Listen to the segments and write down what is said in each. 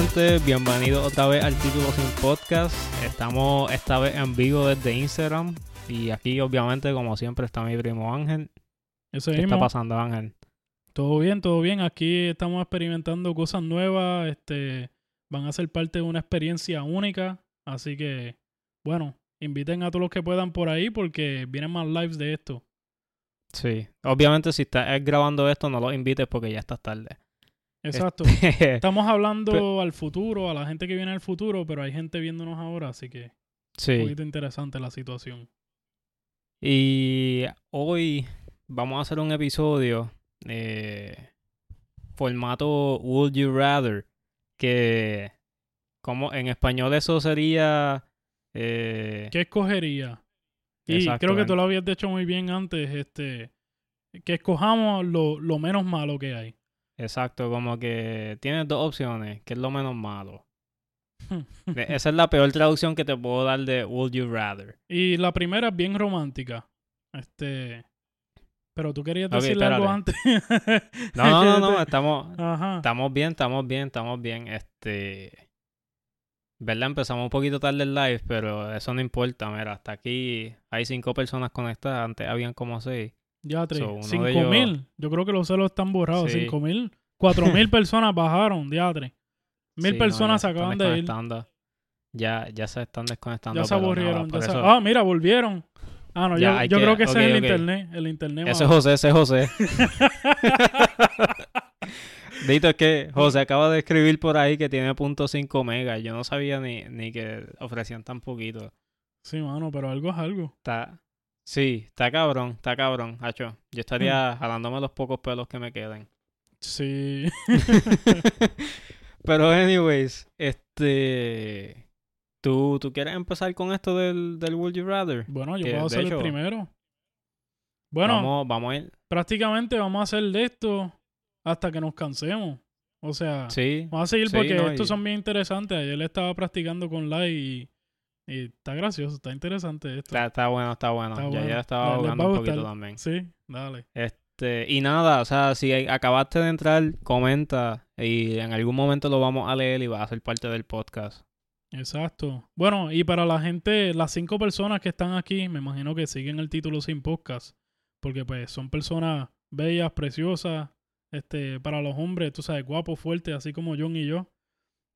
gente. Bienvenidos otra vez al Título Sin Podcast. Estamos esta vez en vivo desde Instagram. Y aquí, obviamente, como siempre, está mi primo Ángel. Eso ¿Qué mismo. está pasando, Ángel? Todo bien, todo bien. Aquí estamos experimentando cosas nuevas. Este, van a ser parte de una experiencia única. Así que, bueno, inviten a todos los que puedan por ahí porque vienen más lives de esto. Sí. Obviamente, si estás grabando esto, no los invites porque ya estás tarde. Exacto. Este, Estamos hablando al futuro, a la gente que viene al futuro, pero hay gente viéndonos ahora, así que un sí. poquito interesante la situación. Y hoy vamos a hacer un episodio eh, formato Would You Rather. Que como en español eso sería... eh, ¿Qué escogería? Y creo que tú lo habías dicho muy bien antes, este, que escojamos lo, lo menos malo que hay. Exacto, como que tienes dos opciones, que es lo menos malo. Esa es la peor traducción que te puedo dar de Would You Rather. Y la primera es bien romántica. Este. Pero tú querías Ok, decirle algo antes. No, no, no, no, estamos, Ajá. estamos bien, estamos bien, estamos bien. Este... ¿Verdad? Empezamos un poquito tarde el live, pero eso no importa. Mira, hasta aquí hay cinco personas conectadas. Antes habían como seis. Ya, tres. So, ellos- mil. Yo creo que los celos están borrados. Sí. Cinco mil. Cuatro mil personas bajaron, diatre. Mil Sí, personas se acaban de ir. Ya, ya se están desconectando. Ya se aburrieron. ya se- Ah, mira, volvieron. Ah, no, Ya, yo, hay yo que- creo que ese es el internet. El internet. Ese es. José, ese es José. Dito, es que José acaba de escribir por ahí que tiene .5 megas. Yo no sabía ni, ni que ofrecían tan poquito. Sí, mano, pero algo es algo. Está... Sí, está cabrón, está cabrón, hacho. Yo estaría jalándome los pocos pelos que me queden. Sí. Pero anyways, este... ¿Tú, ¿Tú quieres empezar con esto del, del Would You Rather? bueno, yo Que, puedo hecho, el primero. Bueno, Vamos, vamos a ir... prácticamente vamos a hacer de esto hasta que nos cansemos. O sea, Sí, vamos a seguir sí, porque no, estos y- son bien interesantes. Ayer le estaba practicando con Lai y, y está gracioso, está interesante esto. está, está bueno, está bueno. Está ya, bueno. ya estaba a un poquito también. Sí, dale. Este, y nada, o sea, si acabaste de entrar, comenta y en algún momento lo vamos a leer y va a ser parte del podcast. Exacto. Bueno, y para la gente, las cinco personas que están aquí, me imagino que siguen el título sin podcast, porque pues son personas bellas, preciosas, este, para los hombres, tú sabes, guapos, fuertes, así como John y yo.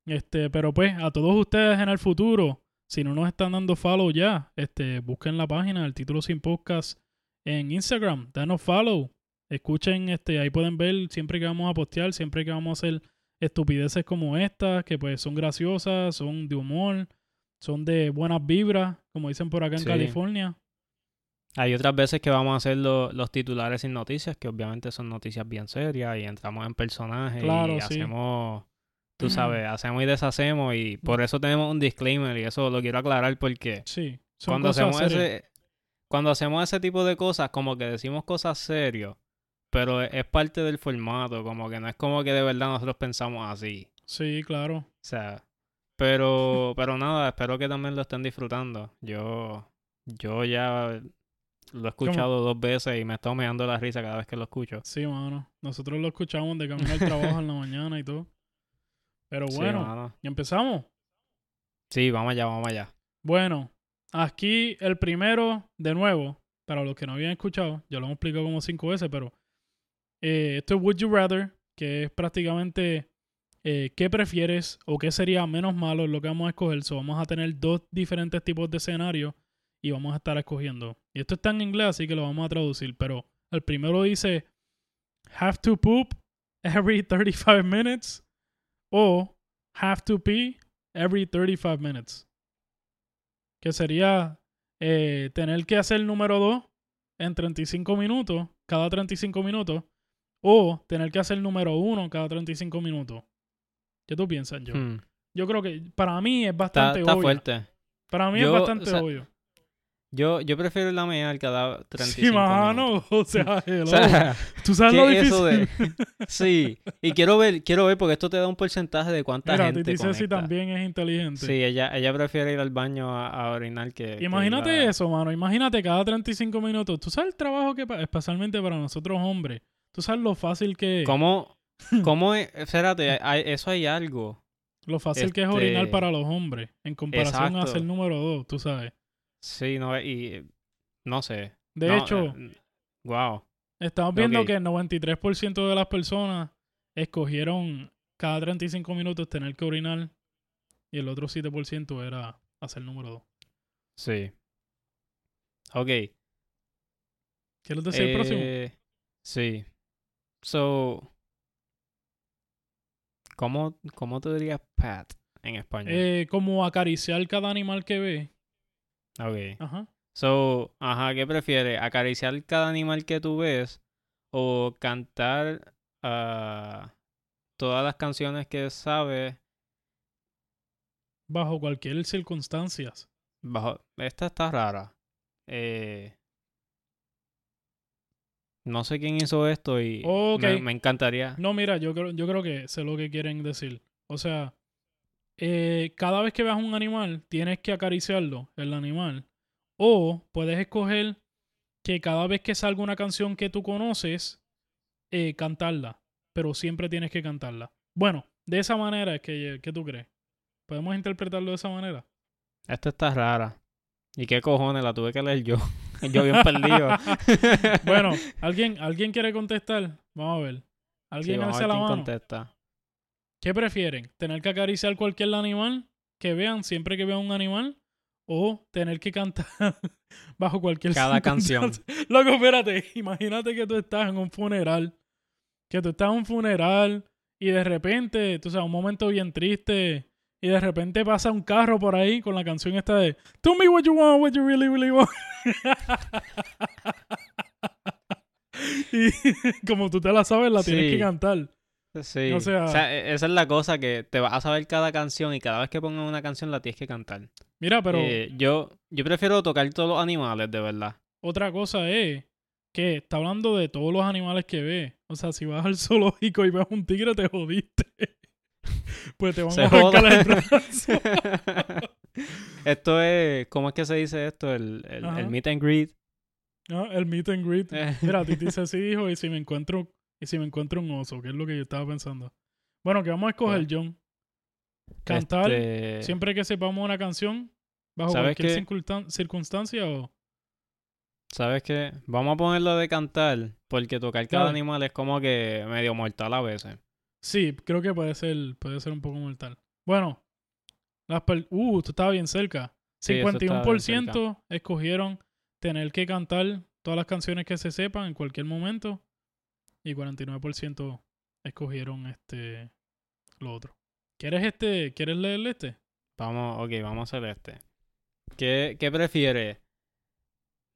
Este, pero pues, a todos ustedes en el futuro, si no nos están dando follow ya, este, busquen la página del título sin podcast en Instagram, danos follow, escuchen, este, ahí pueden ver siempre que vamos a postear, siempre que vamos a hacer estupideces como estas, que pues son graciosas, son de humor, son de buenas vibras, como dicen por acá en Sí. California. Hay otras veces que vamos a hacer lo- los titulares sin noticias, que obviamente son noticias bien serias y entramos en personajes Claro, y sí. hacemos, tú sabes, hacemos y deshacemos y por eso tenemos un disclaimer y eso lo quiero aclarar porque Sí, son cuando cosas hacemos serias. ese cuando hacemos ese tipo de cosas como que decimos cosas serias pero es, es parte del formato como que no es como que de verdad nosotros pensamos así Sí, claro. o sea pero pero nada espero que también lo estén disfrutando yo yo ya lo he escuchado dos veces y me está meando la risa cada vez que lo escucho Sí, mano. Nosotros lo escuchamos de camino al trabajo en la mañana y todo. Pero Sí, bueno, mano. ¿y empezamos? sí vamos allá vamos allá Bueno, aquí el primero, de nuevo, para los que no habían escuchado, ya lo hemos explicado como cinco veces, pero eh, esto es Would You Rather, que es prácticamente eh, qué prefieres o qué sería menos malo lo que vamos a escoger. So, vamos a tener dos diferentes tipos de escenarios y vamos a estar escogiendo. Y esto está en inglés, así que lo vamos a traducir, pero el primero dice have to poop every 35 minutes o have to pee every 35 minutes que sería eh, tener que hacer el número 2 en 35 minutos, cada 35 minutos, o tener que hacer el número 1 cada 35 minutos. ¿Qué tú piensas, yo? Hmm. Yo creo que para mí es está, bastante está obvio. fuerte Para mí Yo, es bastante o sea, obvio. Yo yo prefiero la mear cada 35 Sí, mano. minutos. O sea, hello. o sea tú sabes ¿Qué lo eso difícil. de- Sí, y quiero ver, quiero ver porque esto te da un porcentaje de cuánta Mira, gente Titi Ceci conecta. también es inteligente. Sí, ella, ella prefiere ir al baño a, a orinar que... Imagínate a- eso, mano. Imagínate cada 35 minutos. Tú sabes el trabajo que, especialmente para nosotros hombres, tú sabes lo fácil que es. ¿Cómo, ¿Cómo es? Espérate, hay- eso hay algo. Lo fácil que es orinar Este, para los hombres en comparación a ser número dos, tú sabes. Sí, no, y no sé. De No, hecho, eh, wow. estamos viendo que el 93% de las personas escogieron cada 35 minutos tener que orinar y el otro 7% era hacer número dos. Sí. Ok. ¿Quieres decir el próximo? eh, Sí. So, ¿cómo, ¿cómo tú dirías pat en español? Eh, como acariciar cada animal que ve. Ok. Ajá. So, ajá, ¿qué prefieres? ¿Acariciar cada animal que tú ves o cantar ah, todas las canciones que sabes Bajo cualquier circunstancia. bajo... Esta está rara. Eh, no sé quién hizo esto y me, me encantaría. No, mira, yo creo, yo creo que sé lo que quieren decir. O sea, eh, cada vez que veas un animal, tienes que acariciarlo, el animal. O puedes escoger que cada vez que salga una canción que tú conoces, eh, cantarla. Pero siempre tienes que cantarla. Bueno, de esa manera es que, ¿qué tú crees? ¿Podemos interpretarlo de esa manera? Esta está rara. ¿Y qué cojones? La tuve que leer yo. yo bien perdido. Bueno, ¿alguien, ¿alguien quiere contestar? Vamos a ver. Sí, ¿Alguien alza ver la mano? contesta. ¿Qué prefieren? ¿Tener que acariciar cualquier animal que vean siempre que vean un animal? ¿O tener que cantar bajo cualquier Cada canción. Loco, espérate. Imagínate que tú estás en un funeral. Que tú estás en un funeral y de repente, tú sabes, un momento bien triste. Y de repente pasa un carro por ahí con la canción esta de Tell me what you want, what you really, really want. y como tú te la sabes, la tienes que cantar. Sí. O sea- e- esa es la cosa que te vas a saber cada canción y cada vez que pongan una canción la tienes que cantar. Mira, pero Eh, yo, yo prefiero tocar todos los animales, de verdad. Otra cosa es que está hablando de todos los animales que ve. O sea, si vas al zoológico y ves un tigre, te jodiste. pues te van Se a arrancar el brazo. esto es, ¿cómo es que se dice esto? El, el, meet and greet. ¿no? El meet and greet. Mira, Titi dice sí, hijo, y si me encuentro, y si me encuentro un oso, que es lo que yo estaba pensando. Bueno, que vamos a escoger, John. Cantar este, siempre que sepamos una canción, bajo ¿Sabes cualquier circunstan- circunstancia o... ¿Sabes qué? Vamos a ponerlo de cantar, porque tocar cada animal es como que medio mortal a veces. Sí, creo que puede ser, puede ser un poco mortal. Bueno, las uh, tú estabas bien cerca. Sí, eso estaba bien 51% escogieron tener que cantar todas las canciones que se sepan en cualquier momento. Y 49% escogieron este lo otro. ¿Quieres este? ¿Quieres leerle este? Vamos, ok, vamos a hacer este. ¿Qué, qué prefieres?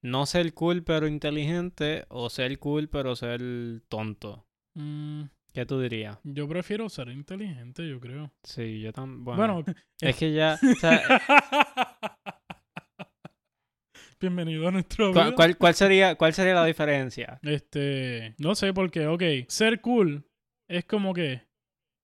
¿No ser cool pero inteligente o ser cool pero ser tonto? Mm, ¿Qué tú dirías? yo prefiero ser inteligente, yo creo. Sí, yo también. Bueno, Bueno, es que ya. o sea, bienvenido a nuestro ¿cuál, cuál- cuál sería, ¿Cuál sería la diferencia? Este, no sé porque, ok, ser cool es como que,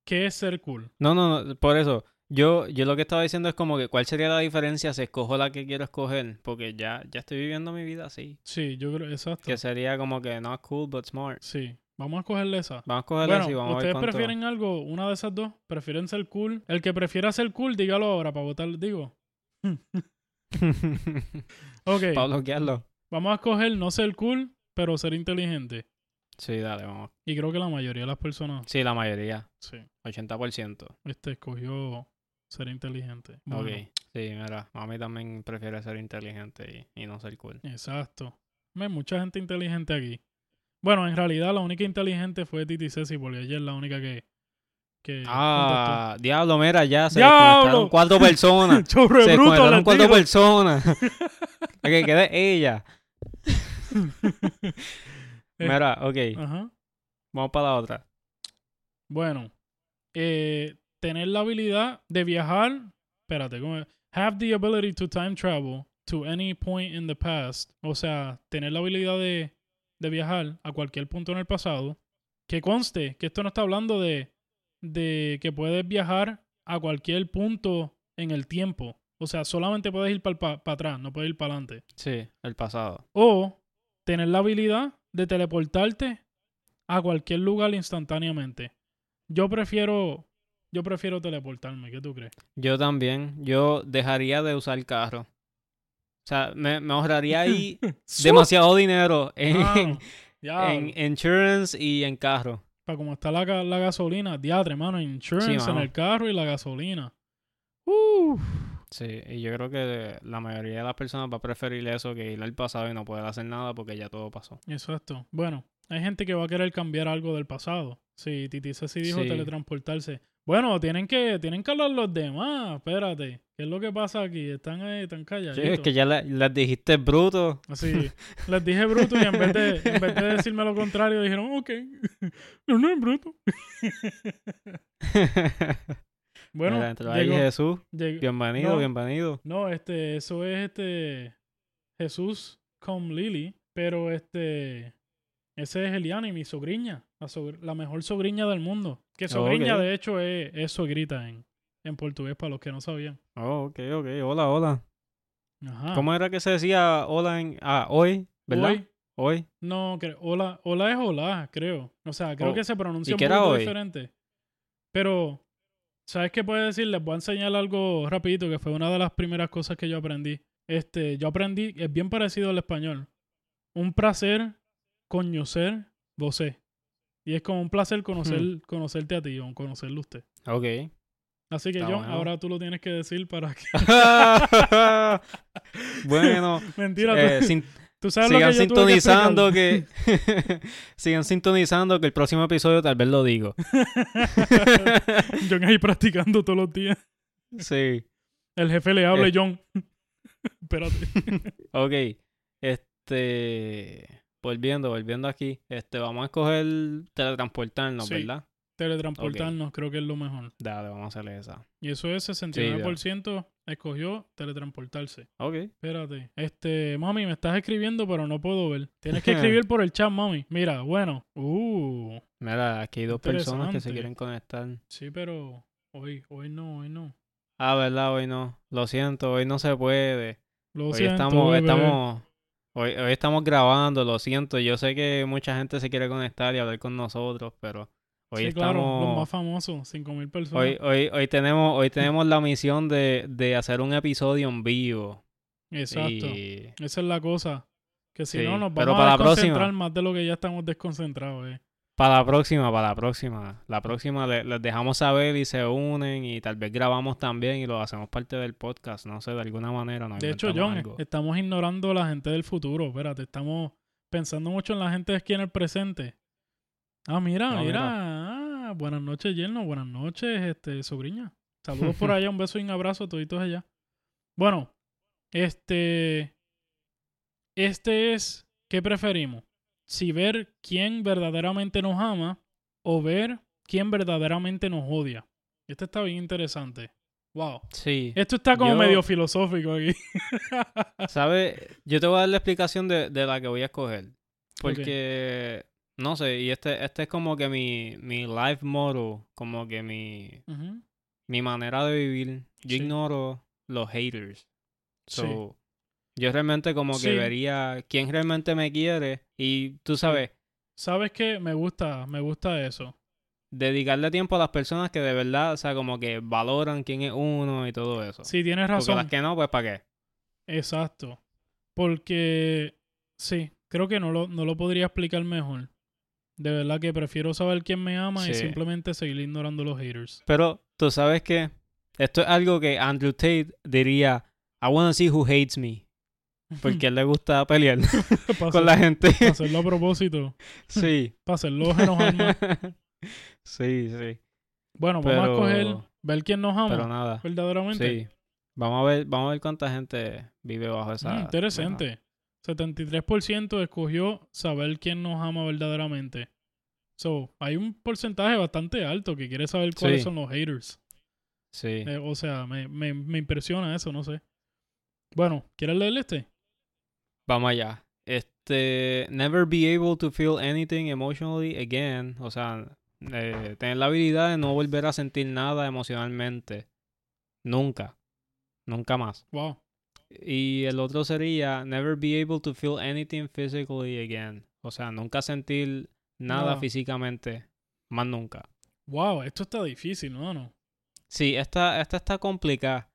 ¿qué es ser cool? No, no, no, por eso. Yo, yo lo que estaba diciendo es como que cuál sería la diferencia si escojo la que quiero escoger. Porque ya, ya estoy viviendo mi vida así. Sí, yo creo, exacto. Que sería como que not cool but smart. Sí, vamos a cogerle esa. Vamos a cogerla Bueno, así, vamos a ver ¿ustedes prefieren algo, una de esas dos? ¿Prefieren ser cool? El que prefiera ser cool, dígalo ahora para votar, digo. Ok, Para bloquearlo. vamos a escoger no ser cool, pero ser inteligente. Sí, dale, vamos. Y creo que la mayoría de las personas, Sí, la mayoría. sí, 80%. este escogió ser inteligente. Ok. Bueno, Sí, mira, mami también prefiere ser inteligente y, y no ser cool. Exacto. Hay mucha gente inteligente aquí. Bueno, en realidad la única inteligente fue Titi Ceci, porque ella es la única que. Que Ah, diablo, mira, ya se ¡Diablo! cuatro personas. se bruto, cuatro personas. La que quede ella. Eh, Mira, ok, Ajá. vamos para la otra. Bueno, eh, tener la habilidad de viajar. Espérate, ¿cómo es? Have the ability to time travel to any point in the past. O sea, tener la habilidad de, de viajar a cualquier punto en el pasado. Que conste que esto no está hablando de, de que puedes viajar a cualquier punto en el tiempo. O sea, solamente puedes ir para atrás, no puedes ir para adelante. Sí, el pasado. O tener la habilidad de teleportarte a cualquier lugar instantáneamente. Yo prefiero, yo prefiero teleportarme. ¿Qué tú crees? Yo también. Yo dejaría de usar el carro. O sea, me, me ahorraría ahí demasiado dinero en, en insurance y en carro. Para como está la, ga- la gasolina, diatre, mano, insurance en mano. el carro y la gasolina. Uf. Sí, y yo creo que la mayoría de las personas va a preferir eso que ir al pasado y no poder hacer nada porque ya todo pasó. Exacto. Bueno, hay gente que va a querer cambiar algo del pasado. Sí, Titi sí dijo Sí. teletransportarse. Bueno, tienen que, tienen que hablar los demás. Espérate. ¿Qué es lo que pasa aquí? Están ahí, están Sí, calladitos. es que ya le- les dijiste bruto. Así, les dije bruto y en vez de, en vez de decirme lo contrario, dijeron, ok, no, no es bruto. Bueno, ahí llegó- Jesús. llegó- Bienvenido, No. bienvenido. No, este, eso es este Jesús con Lily, pero este, ese es Eliana y mi sobrina, la, la mejor sobrina del mundo. Que sobrina ok. de hecho es, es sogrita en, en portugués para los que no sabían. Oh, ok, ok. Hola, hola. Ajá. ¿Cómo era que se decía hola en... Ah, hoy, ¿verdad? Hoy, Hoy. no, hola, hola es hola, creo. O sea, creo Oh, que se pronuncia ¿y un hoy? diferente. Pero, ¿sabes qué puedo decir? Les voy a enseñar algo rapidito que fue una de las primeras cosas que yo aprendí. Este, yo aprendí, es bien parecido al español. Un placer conocer vosé. Y es como un placer conocer, Hmm. conocerte a ti o conocerlo a usted. Ok. Así que Está bueno. ahora tú lo tienes que decir para que... bueno, Mentira, eh, tú, sin- tú sabes lo sigan que tuve que sintonizando explicar. que... sigan sintonizando que el próximo episodio tal vez lo digo. John ahí practicando todos los días. sí. El jefe le habla Eh. John. Espérate. Ok. Este... Volviendo, volviendo aquí. Este, vamos a escoger teletransportarnos, Sí. ¿verdad? Teletransportarnos creo que es lo mejor. Dale, vamos a hacerle esa. Y eso es 69% escogió teletransportarse. Ok. Espérate. Este, mami, me estás escribiendo, pero no puedo ver. Tienes que escribir por el chat, mami. Mira, bueno. Uh, Mira, aquí hay dos personas que se quieren conectar. sí, pero hoy, hoy no, hoy no. Ah, ¿verdad? Hoy no. Lo siento, hoy no se puede. Lo Hoy siento, estamos, bebé. estamos, hoy, hoy estamos grabando, lo siento. Yo sé que mucha gente se quiere conectar y hablar con nosotros, pero hoy sí, claro, los más estamos, famosos, 5000 personas. hoy, hoy, hoy tenemos, hoy tenemos la misión de, de hacer un episodio en vivo. Exacto. Y Esa es la cosa. Que si Sí, no, nos pero vamos para a la desconcentrar próxima. más de lo que ya estamos desconcentrados. Eh. Para la próxima, para la próxima, la próxima le- les dejamos saber y se unen y tal vez grabamos también y lo hacemos parte del podcast, no sé, de alguna manera. nos De hecho, John, algo. estamos ignorando a la gente del futuro. Espérate, estamos pensando mucho en la gente de aquí en el presente. Ah, mira, No, mira. mira. Ah, buenas noches, yerno. Buenas noches, este, sobrina. Saludos por allá, un beso y un abrazo a toditos allá. Bueno, este. Este es. ¿Qué preferimos? Si ver quién verdaderamente nos ama o ver quién verdaderamente nos odia. Este está bien interesante. Wow. Sí. Esto está como Yo- medio filosófico aquí. ¿Sabes? Yo te voy a dar la explicación de, de la que voy a escoger. Porque, no sé, y este, este es como que mi, mi life motto, como que mi, mi manera de vivir. Yo Sí. ignoro los haters. Sí. Yo realmente como que Sí. vería quién realmente me quiere y tú sabes, ¿Sabes qué? Me gusta, me gusta eso. dedicarle tiempo a las personas que de verdad, o sea, como que valoran quién es uno y todo eso. Sí, tienes Porque razón. las que no, pues ¿para qué? Exacto. Porque, sí, creo que no lo, no lo podría explicar mejor. De verdad que prefiero saber quién me ama y simplemente seguir ignorando los haters. Pero tú sabes que esto es algo que Andrew Tate diría, I wanna see who hates me. Porque a él le gusta pelear con la gente. para hacerlo a propósito. sí. Para hacerlo enojar más. sí, sí. Bueno, vamos a escoger, ver quién nos ama Pero nada. verdaderamente. Sí. Vamos a ver, vamos a ver cuánta gente vive bajo esa. Mm, interesante. 73% escogió saber quién nos ama verdaderamente. So, hay un porcentaje bastante alto que quiere saber cuáles Sí. son los haters. Sí. Eh, o sea, me, me, me impresiona eso, no sé. Bueno, ¿quieres leer este? Vamos allá. Este, never be able to feel anything emotionally again. O sea, eh, tener la habilidad de no volver a sentir nada emocionalmente. Nunca. Nunca más. Wow. Y el otro sería never be able to feel anything physically again. O sea, nunca sentir nada físicamente. Más nunca. Wow, esto está difícil, ¿no? no? Sí, esta, esta está complicada.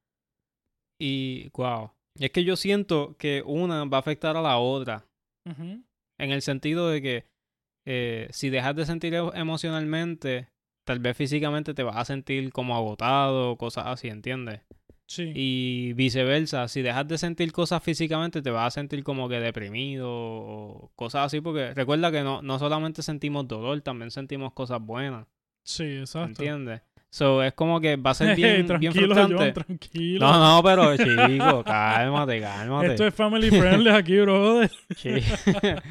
Y, wow. Y es que yo siento que una va a afectar a la otra. En el sentido de que eh, si dejas de sentir emocionalmente, tal vez físicamente te vas a sentir como agotado, cosas así, ¿entiendes? Sí. Y viceversa, si dejas de sentir cosas físicamente, te vas a sentir como que deprimido o cosas así, porque recuerda que no, no solamente sentimos dolor, también sentimos cosas buenas, Sí, exacto. ¿entiendes? So, es como que va a ser bien, bien tranquilo, frustrante. John, tranquilo. No, no, pero chico, cálmate, cálmate. Esto es family friendly aquí, brother.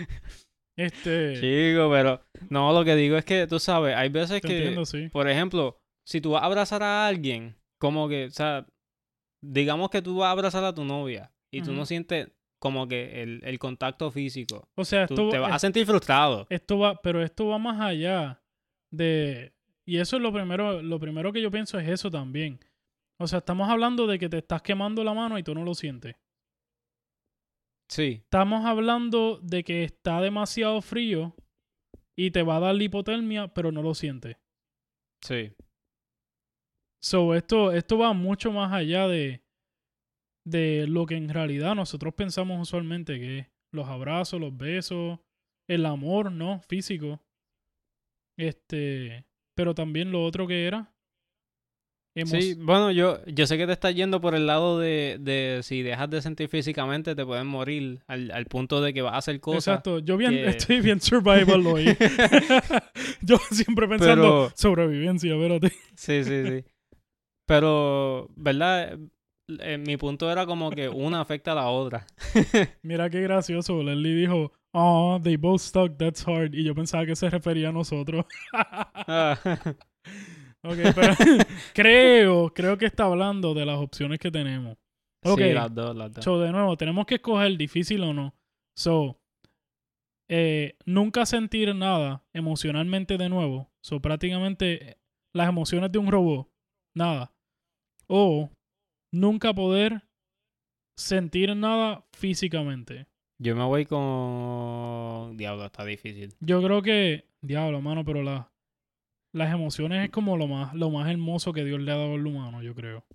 Este. Chico, pero no, lo que digo es que tú sabes, hay veces te que, entiendo, sí. por ejemplo, si tú vas a abrazar a alguien, como que, o sea, digamos que tú vas a abrazar a tu novia y tú no sientes como que el, el contacto físico, O sea, tú esto, te vas es- a sentir frustrado. esto va, pero esto va más allá de. Y eso es lo primero, lo primero que yo pienso es eso también. O sea, estamos hablando de que te estás quemando la mano y tú no lo sientes. Sí, Estamos hablando de que está demasiado frío y te va a dar la hipotermia, pero no lo sientes. sí, So, esto, esto va mucho más allá de, de lo que en realidad nosotros pensamos usualmente que es los abrazos, los besos, el amor, ¿no? Físico. Este, pero también lo otro que era. sí. Bueno, yo, yo sé que te estás yendo por el lado de, de si dejas de sentir físicamente te puedes morir al, al punto de que vas a hacer cosas. Exacto, yo bien, que- estoy bien survival hoy. yo siempre pensando Pero- sobrevivencia, espérate. Sí, sí, sí. Pero, ¿verdad? Eh, mi punto era como que una afecta a la otra. Mira qué gracioso. Leslie dijo, oh, they both stuck, that's hard. Y yo pensaba que se refería a nosotros. Ah, Ok, pero creo, creo que está hablando de las opciones que tenemos. Ok, Sí, las dos, las dos. so de nuevo, tenemos que escoger difícil o no. So, eh, nunca sentir nada emocionalmente de nuevo. So, prácticamente eh, las emociones de un robot, nada. O nunca poder sentir nada físicamente. Yo me voy con... Diablo, está difícil. Yo creo que, diablo, mano, pero la, las emociones es como lo más, lo más hermoso que Dios le ha dado al humano, yo creo.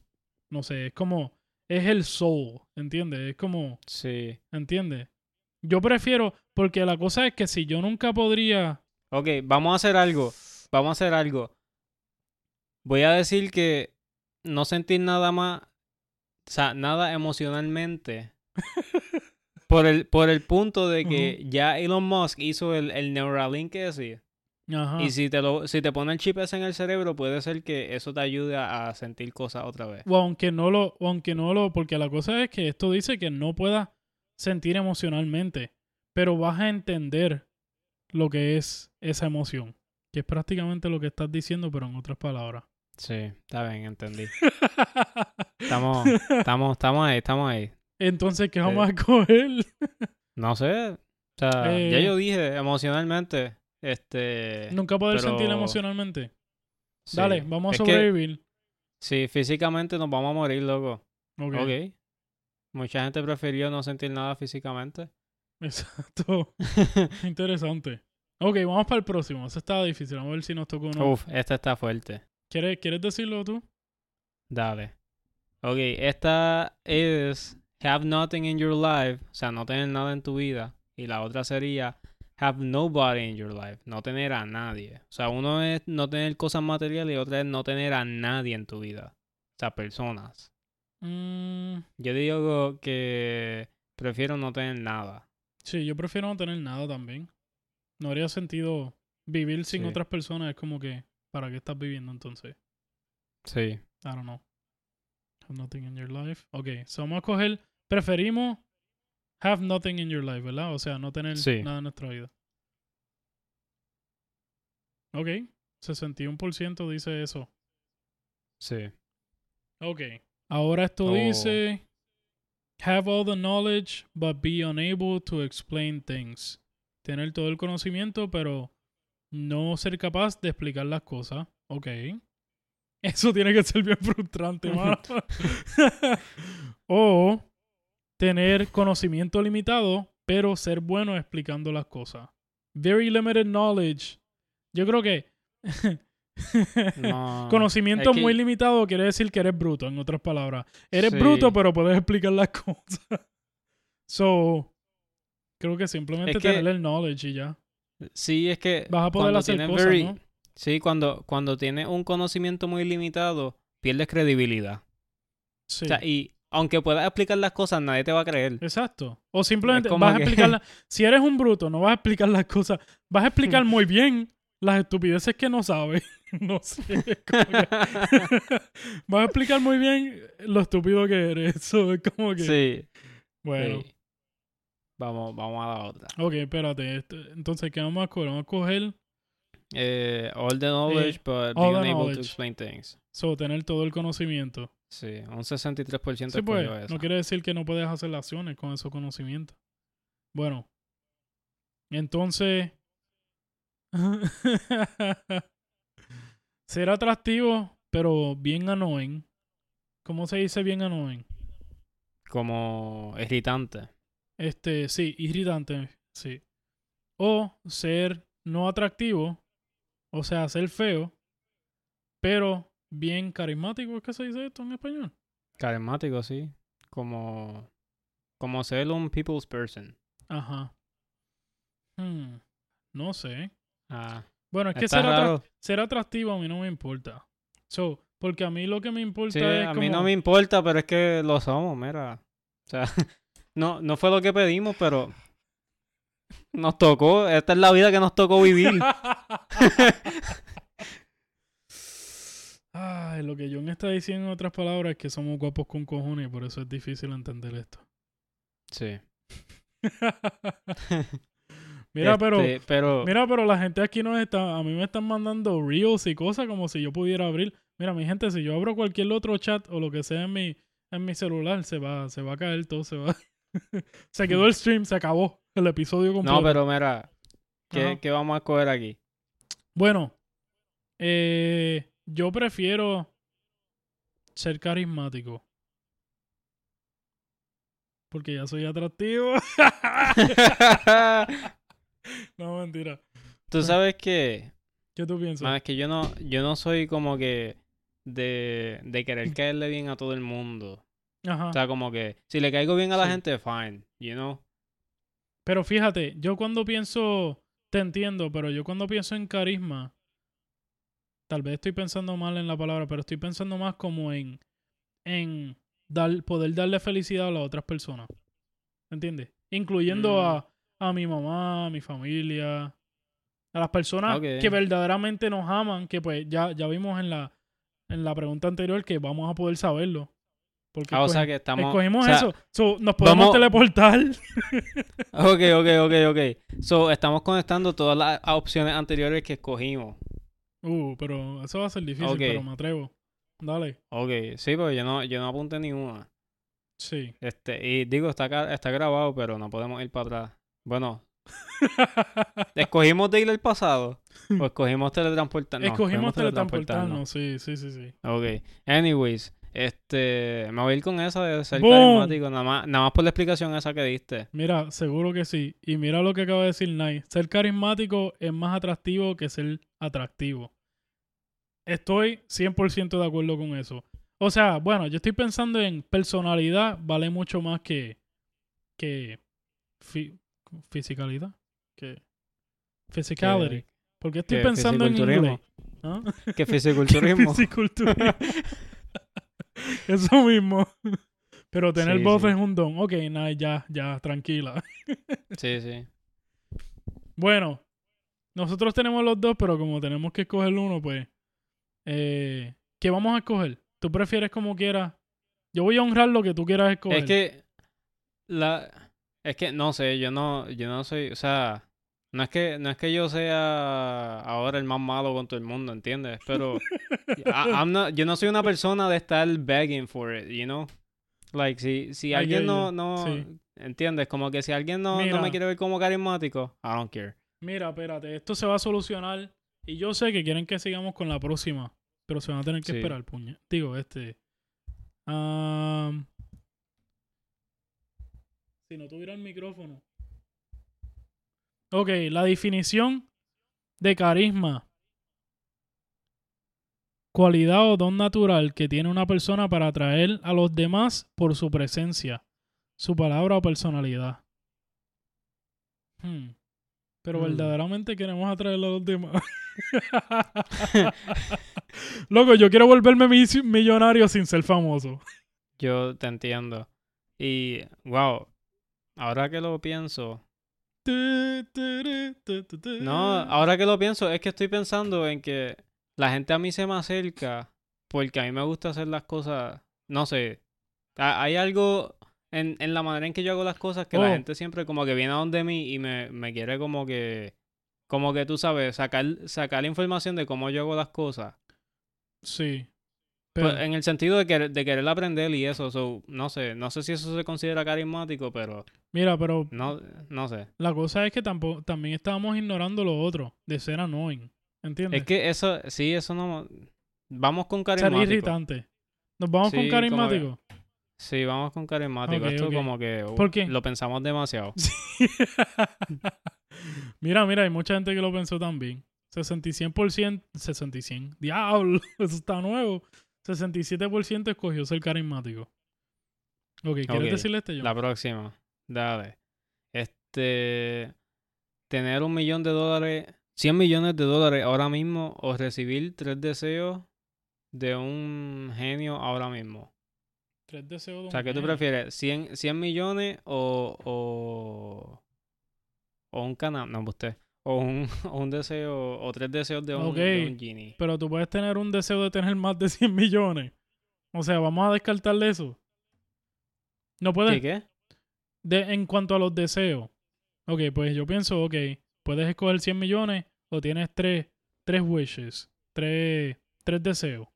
No sé, es como, es el soul, ¿entiendes? Es como, Sí. ¿entiendes? Yo prefiero, porque la cosa es que si yo nunca podría, Ok, vamos a hacer algo. Vamos a hacer algo. Voy a decir que no sentir nada más, o sea, nada emocionalmente. por, el, por el punto de que ya Elon Musk hizo el, el Neuralink ese. ajá, Y si te, lo, si te pone el chip ese en el cerebro, puede ser que eso te ayude a a sentir cosas otra vez. o aunque no lo, o aunque no lo, porque la cosa es que esto dice que no puedas sentir emocionalmente, pero vas a entender lo que es esa emoción, que es prácticamente lo que estás diciendo, pero en otras palabras. Sí, está bien, entendí. Estamos, estamos, estamos ahí, estamos ahí. Entonces, ¿qué vamos a coger? No sé. O sea, ya Eh. yo dije emocionalmente. Este. Nunca poder pero- sentir emocionalmente. sí. Dale, vamos a que, sobrevivir. sí, físicamente nos vamos a morir, loco. Ok. Mucha gente prefirió no sentir nada físicamente. Exacto. Interesante. Ok, vamos para el próximo. Eso estaba difícil. Vamos a ver si nos tocó uno. Uf, esta está fuerte. ¿Quieres, ¿Quieres decirlo tú? Dale. Ok, esta es Have nothing in your life. O sea, no tener nada en tu vida. Y la otra sería Have nobody in your life. No tener a nadie. O sea, uno es no tener cosas materiales y otra es no tener a nadie en tu vida. O sea, personas. Mm, Yo digo que prefiero no tener nada. sí, yo prefiero no tener nada también. No haría sentido vivir sin Sí. otras personas. Es como que, ¿para qué estás viviendo entonces? Sí. I don't know. Have nothing in your life. Ok, so vamos a coger. Preferimos have nothing in your life, ¿verdad? O sea, no tener Sí. nada en nuestra vida. Ok, 61% dice eso. Sí. Ok. Ahora esto Oh. dice have all the knowledge but be unable to explain things. Tener todo el conocimiento pero no ser capaz de explicar las cosas. Ok. Eso tiene que ser bien frustrante, mano. o tener conocimiento limitado pero ser bueno explicando las cosas. Very limited knowledge. Yo creo que No, Conocimiento es que- muy limitado quiere decir que eres bruto, en otras palabras. Eres Sí. bruto, pero puedes explicar las cosas. So, creo que simplemente Es que- tener el knowledge y ya. Sí, es que Vas a poder hacer cosas, very- ¿no? Sí, cuando, cuando tienes un conocimiento muy limitado, pierdes credibilidad. Sí. O sea, y aunque puedas explicar las cosas, nadie te va a creer. Exacto. O simplemente vas a que- explicar Si eres un bruto, no vas a explicar las cosas. Vas a explicar muy bien las estupideces que no sabes. no sé. que- vas a explicar muy bien lo estúpido que eres. Eso es como que. sí. Bueno. sí. Vamos, vamos a la otra. Ok, espérate. este- entonces, ¿qué vamos a coger? Vamos a coger. Eh, all the knowledge, but being able knowledge. to explain things. So, tener todo el conocimiento. Sí, un 63% Sí, pues. esa. No quiere decir que no puedes hacer acciones con esos conocimientos. Bueno. Entonces. ser atractivo, pero bien annoying. ¿Cómo se dice bien annoying? Como irritante. Este, sí, irritante, sí. O ser no atractivo, o sea, ser feo, pero bien carismático, ¿es que se dice esto en español? Carismático, sí. Como, como ser un people's person. Ajá. Hmm, no sé. Ah, Bueno, es que ser, atractivo a mí no me importa. So, porque a mí lo que me importa Sí, es a como... mí no me importa, pero es que lo somos, mira. O sea, no, no fue lo que pedimos, pero nos tocó. Esta es la vida que nos tocó vivir. Ay, lo que John está diciendo en otras palabras es que somos guapos con cojones y por eso es difícil entender esto. Sí. Mira, pero... Este, pero Mira, pero la gente aquí nos está, a mí me están mandando reels y cosas como si yo pudiera abrir. Mira, mi gente, si yo abro cualquier otro chat o lo que sea en mi, en mi celular, se va, se va a caer todo, se va. se quedó el stream, se acabó el episodio completo. no, pero mira, ¿qué, qué vamos a escoger aquí? Bueno, eh, yo prefiero ser carismático. Porque ya soy atractivo. no, mentira. Tú sabes que, ¿Qué tú piensas? man, es que yo no, yo no soy como que de, de querer caerle bien a todo el mundo. Ajá. O sea, como que si le caigo bien a la Sí. gente, fine, you know. Pero fíjate, yo cuando pienso, te entiendo, pero yo cuando pienso en carisma, tal vez estoy pensando mal en la palabra, pero estoy pensando más como en, en dar, poder darle felicidad a las otras personas. ¿Entiendes? Incluyendo Mm. a, a mi mamá, a mi familia, a las personas que verdaderamente nos aman, que pues ya, ya vimos en la, en la pregunta anterior que vamos a poder saberlo. Porque Ah, o sea escoge- que estamos... escogimos o sea, eso. So, nos podemos vamos- teleportar. Ok, ok, ok, ok. So, estamos conectando todas las opciones anteriores que escogimos. Uh, pero eso va a ser difícil, pero me atrevo. Dale. Ok, sí, porque yo no, yo no apunté ni una. Sí. Este, y digo, está, está grabado, pero no podemos ir para atrás. Bueno, ¿escogimos de ir al pasado? ¿O escogimos teletransportarnos? Escogimos teletransportarnos. Sí, sí, sí, sí. Ok. Anyways, este, me voy a ir con esa de ser carismático, nada más, nada más por la explicación esa que diste. Mira, seguro que sí. Y mira lo que acaba de decir Nai. Ser carismático es más atractivo que ser atractivo. Estoy 100% de acuerdo con eso. O sea, bueno, yo estoy pensando en personalidad vale mucho más que que fi- fisicalidad, que physicality. Porque estoy que pensando en inglés. ¿Ah? Que fisiculturismo. Fisiculturismo. Eso mismo. Pero tener Sí, voz sí. es un don. Ok, nada, ya, ya, tranquila. sí, sí. Bueno, nosotros tenemos los dos, pero como tenemos que escoger uno, pues. Eh, ¿Qué vamos a escoger? ¿Tú prefieres como quieras? Yo voy a honrar lo que tú quieras escoger. Es que la es que no sé, yo no yo no soy, o sea, no es que no es que yo sea ahora el más malo con todo el mundo, ¿entiendes? Pero I- I'm not- yo no soy una persona de estar begging for it, you know? Like si si alguien no no Sí. entiendes, como que si alguien no, no me quiere ver como carismático, I don't care. Mira, espérate, esto se va a solucionar. Y yo sé que quieren que sigamos con la próxima, pero se van a tener que Sí. esperar, puña. Digo, este. am, si no tuviera el micrófono. Ok, la definición de carisma Cualidad o don natural que tiene una persona para atraer a los demás por su presencia, su palabra o personalidad. Hmm. Pero Hmm. verdaderamente queremos atraer a los demás. Loco, yo quiero volverme mi- millonario sin ser famoso. Yo te entiendo. Y, wow, ahora que lo pienso, no, ahora que lo pienso, es que estoy pensando en que la gente a mí se me acerca porque a mí me gusta hacer las cosas, no sé, ha- hay algo en, en la manera en que yo hago las cosas que la Oh. gente siempre como que viene a donde mí y me, me quiere como que, como que tú sabes, sacar, sacar la información de cómo yo hago las cosas. Sí. Pues, Pero, en el sentido de, querer, de querer aprender y eso, so, no sé, no sé si eso se considera carismático, pero mira, pero no, no sé. la cosa es que tampoco, también estábamos ignorando lo otro, de ser annoying. ¿Entiendes? Es que eso, sí, eso no... Vamos con ser carismático. irritante. Nos vamos Sí, con como carismático. Sí, vamos con carismático. Esto ok. como que uh, ¿Por qué? lo pensamos demasiado. mira, mira, hay mucha gente que lo pensó también. 60 y 100%, 60 y 100. Diablo, eso está nuevo. 67% escogió ser carismático. Ok, ¿quieres decirle este yo? La próxima. Dale. Este... Tener un millón de dólares, 100 millones de dólares ahora mismo o recibir tres deseos de un genio ahora mismo. Tres deseos de O sea, ¿qué tú prefieres? ¿100, 100 millones o, o, o un canal? No, usted. O un, o un deseo, o tres deseos de un, de un genie. Pero tú puedes tener un deseo de tener más de 100 millones. O sea, vamos a descartarle eso. No puedes. ¿Qué qué? De, en cuanto a los deseos. Ok, pues yo pienso, ok, puedes escoger 100 millones o tienes tres, tres wishes, tres, tres deseos.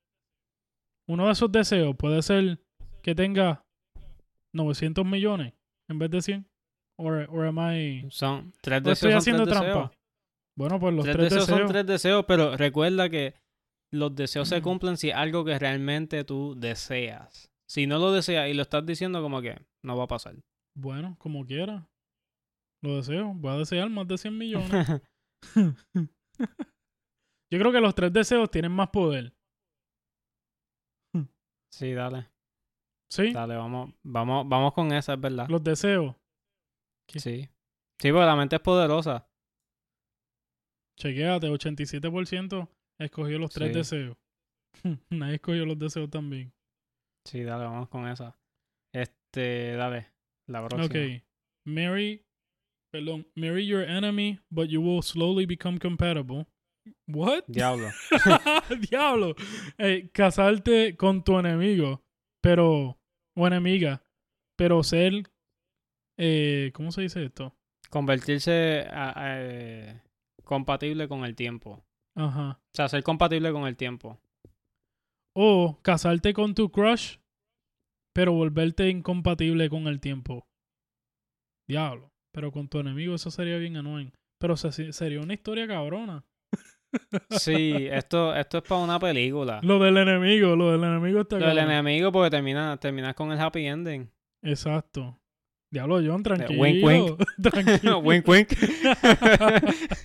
Uno de esos deseos puede ser que tenga 900 millones en vez de 100. Or, or am I... Son tres estoy deseos. son haciendo tres trampa. deseos. Bueno, pues los tres, tres, deseos, deseos. son tres deseos, pero recuerda que los deseos se cumplen si es algo que realmente tú deseas. Si no lo deseas y lo estás diciendo como que no va a pasar. Bueno, como quiera. Lo deseo. Voy a desear más de 100 millones. Yo creo que los tres deseos tienen más poder. sí, dale. ¿Sí? Dale, vamos, vamos, vamos con esa, es verdad. Los deseos. ¿Qué? Sí. Sí, porque la mente es poderosa. Chequéate, 87% escogió los tres Sí. deseos. Nadie escogió los deseos también. Sí, dale, vamos con esa. Este, dale, la próxima. Ok. Marry, perdón, marry your enemy, but you will slowly become compatible. What? Diablo. Diablo. Eh, casarte con tu enemigo, pero, o enemiga, pero ser, eh, ¿cómo se dice esto? Convertirse a- a, eh, compatible con el tiempo. Ajá. O sea, ser compatible con el tiempo. O casarte con tu crush, pero volverte incompatible con el tiempo. Diablo. Pero con tu enemigo eso sería bien annoying. Pero se- sería una historia cabrona. Sí, esto, esto es para una película. Lo del enemigo, lo del enemigo está Lo del cabrón. enemigo porque termina, terminas con el happy ending. Exacto. Diablo, John, tranquilo. wink, wink. tranquilo. wink, wink.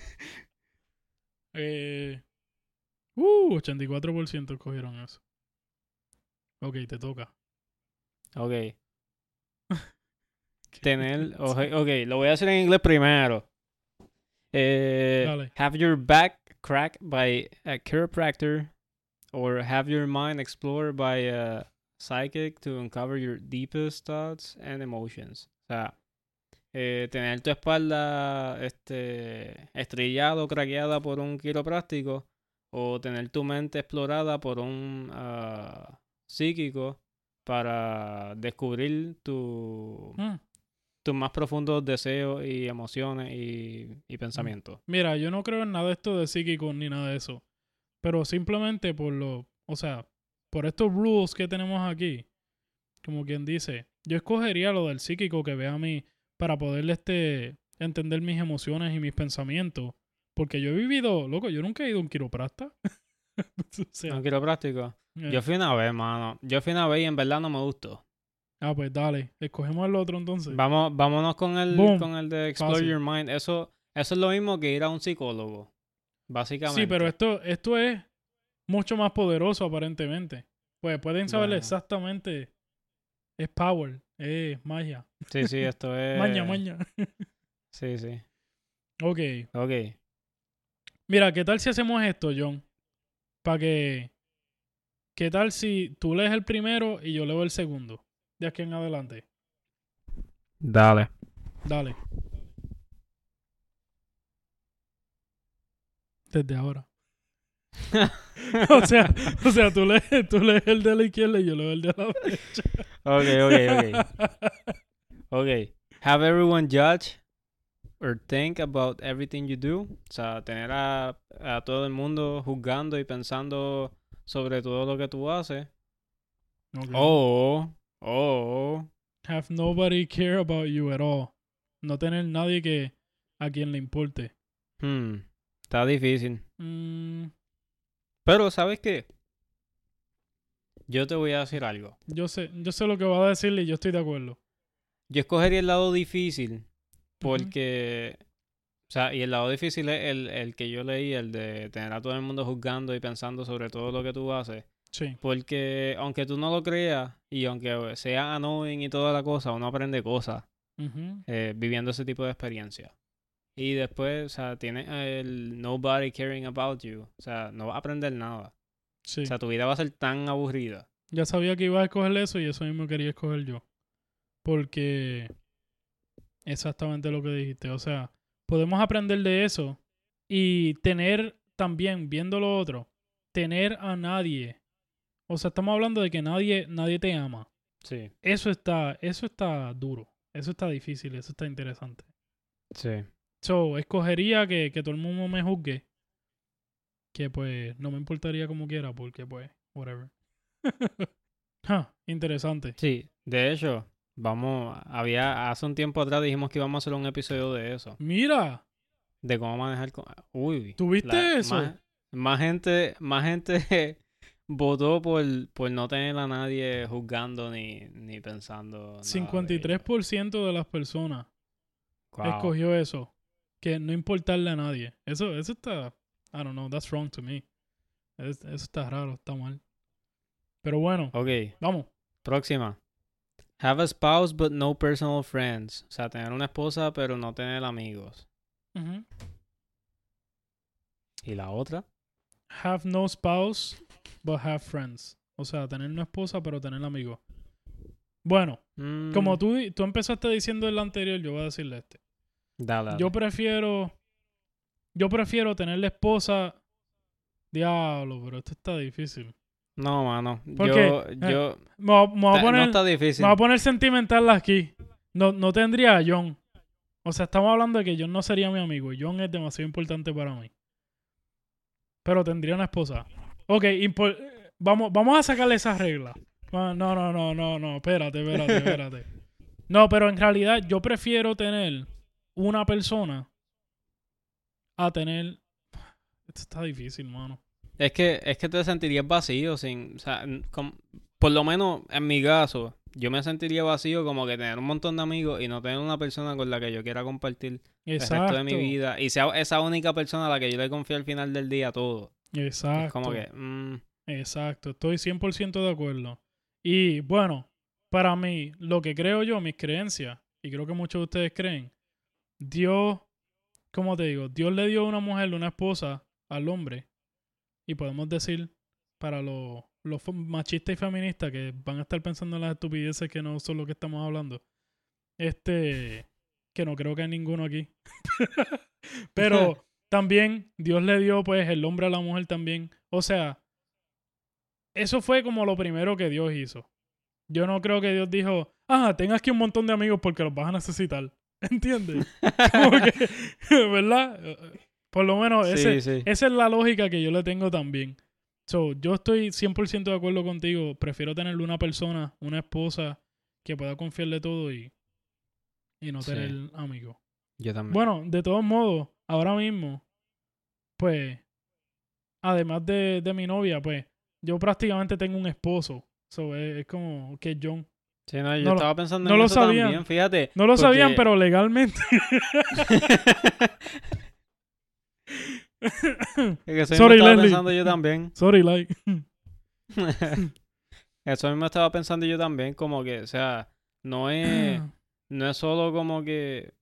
eh, uh, 84% escogieron eso. Ok, te toca. ok. Tener, ok, ok, lo voy a hacer en inglés primero. Eh, Dale. have your back cracked by a chiropractor or have your mind explored by a psychic to uncover your deepest thoughts and emotions. O eh, tener tu espalda este, estrellada o craqueada por un quiropráctico o tener tu mente explorada por un ah, psíquico para descubrir tu, Mm. Tus más profundos deseos y emociones y, y pensamientos. Mira, yo no creo en nada de esto de psíquico ni nada de eso. Pero simplemente por lo, o sea, por estos rules que tenemos aquí, como quien dice, yo escogería lo del psíquico que vea a mí para poder este, entender mis emociones y mis pensamientos. Porque yo he vivido, loco, yo nunca he ido a un quiroprasta. o sea, ¿Un quiropráctico? eh, Yo fui una vez, mano. Yo fui una vez y en verdad no me gustó. Ah, pues dale, escogemos el otro entonces. Vamos, vámonos con el, Boom. con el de Explore Fácil. Your Mind. Eso, eso es lo mismo que ir a un psicólogo. Básicamente. Sí, pero esto, esto es mucho más poderoso aparentemente. Pues pueden saber Bueno. exactamente. Es power, es magia. Sí, sí, esto es... Maña, maña. Sí, sí. ok. Ok. Mira, ¿qué tal si hacemos esto, John? Para que. ¿Qué tal si tú lees el primero y yo leo el segundo? De aquí en adelante. Dale. Dale. Desde ahora. o sea, o sea, tú lees, tú lees el de la izquierda y yo leo el de la derecha. Ok, ok, ok. Ok. Have everyone judge or think about everything you do. O sea, tener a, a todo el mundo juzgando y pensando sobre todo lo que tú haces. Ok. O, o, Have nobody care about you at all. No tener nadie que a quien le importe. hmm, está difícil. Mm, Pero, ¿sabes qué? Yo te voy a decir algo. yo sé, yo sé lo que va a decirle y yo estoy de acuerdo. Yo escogería el lado difícil porque... O sea, y el lado difícil es el, el que yo leí, el de tener a todo el mundo juzgando y pensando sobre todo lo que tú haces. Sí. Porque aunque tú no lo creas y aunque sea annoying y toda la cosa, uno aprende cosas eh, viviendo ese tipo de experiencia. Y después, o sea, tienes el nobody caring about you. O sea, no vas a aprender nada. Sí. O sea, tu vida va a ser tan aburrida. Ya sabía que iba a escoger eso y eso mismo quería escoger yo. Porque exactamente lo que dijiste. O sea, podemos aprender de eso y tener también, viendo lo otro, tener a nadie. O sea, estamos hablando de que nadie, nadie te ama. Sí. Eso está, eso está duro. Eso está difícil, eso está interesante. Sí. So, escogería que, que todo el mundo me juzgue. Que pues no me importaría como quiera, porque pues, whatever. Ja, interesante. Sí. De hecho, vamos, había, hace un tiempo atrás dijimos que íbamos a hacer un episodio de eso. Mira, De cómo manejar... con- Uy. ¿tuviste la- eso? Más, más gente, más gente votó por, por no tener a nadie juzgando ni, ni pensando. nada de ello. 53% de las personas Wow. escogió eso. Que no importarle a nadie. Eso, eso está, I don't know, that's wrong to me. Es- eso está raro, está mal. Pero bueno, Ok, vamos. próxima. Have a spouse but no personal friends. O sea, tener una esposa pero no tener amigos. ¿Y la otra? Have no spouse, but have friends. O sea, tener una esposa, pero tener amigos. Bueno, como Mm, tú, di- tú empezaste diciendo en la anterior, yo voy a decirle este. Dale, dale. Yo prefiero. Yo prefiero tener la esposa. Diablo, pero esto está difícil. No, mano. ¿Por yo, yo... Me voy, a- me voy a ta- poner, No está difícil. me voy a poner sentimental aquí. No, no tendría a John. O sea, estamos hablando de que John no sería mi amigo. John es demasiado importante para mí. Pero tendría una esposa. Ok, vamos, vamos a sacarle esas reglas. Ah, No, no, no, no, no. Espérate, espérate, espérate. No, pero en realidad yo prefiero tener una persona a tener. Esto está difícil, mano. Es que, es que te sentirías vacío sin, o sea, n- com- por lo menos en mi caso, yo me sentiría vacío como que tener un montón de amigos y no tener una persona con la que yo quiera compartir el resto de mi vida y sea esa única persona a la que yo le confío al final del día todo. Exacto. Es como que, mm, Exacto, estoy 100% de acuerdo. Y bueno, para mí, lo que creo yo, mis creencias, y creo que muchos de ustedes creen, Dios, ¿cómo te digo? Dios le dio a una mujer, una esposa al hombre. Y podemos decir, para los, los machistas y feministas que van a estar pensando en las estupideces que no son lo que estamos hablando, este, que no creo que hay ninguno aquí. Pero también Dios le dio pues el hombre a la mujer también. O sea, eso fue como lo primero que Dios hizo. Yo no creo que Dios dijo, ah, ten aquí un montón de amigos porque los vas a necesitar. ¿Entiendes? Como que, ¿verdad? Por lo menos ese, sí, esa es la lógica que yo le tengo también. So, yo estoy 100% de acuerdo contigo. Prefiero tener una persona, una esposa, que pueda confiarle todo y, y no Sí. tener amigos. Yo también. Bueno, de todos modos, ahora mismo, pues, además de, de mi novia, pues, yo prácticamente tengo un esposo. So, es, es como que John. Sí, no, yo no estaba pensando no en lo eso sabían. también, fíjate. No lo sabían, pero legalmente. Es que eso Sorry, mismo estaba pensando yo también. Sorry, like. eso mismo estaba pensando yo también, como que, o sea, no es, no es solo como que,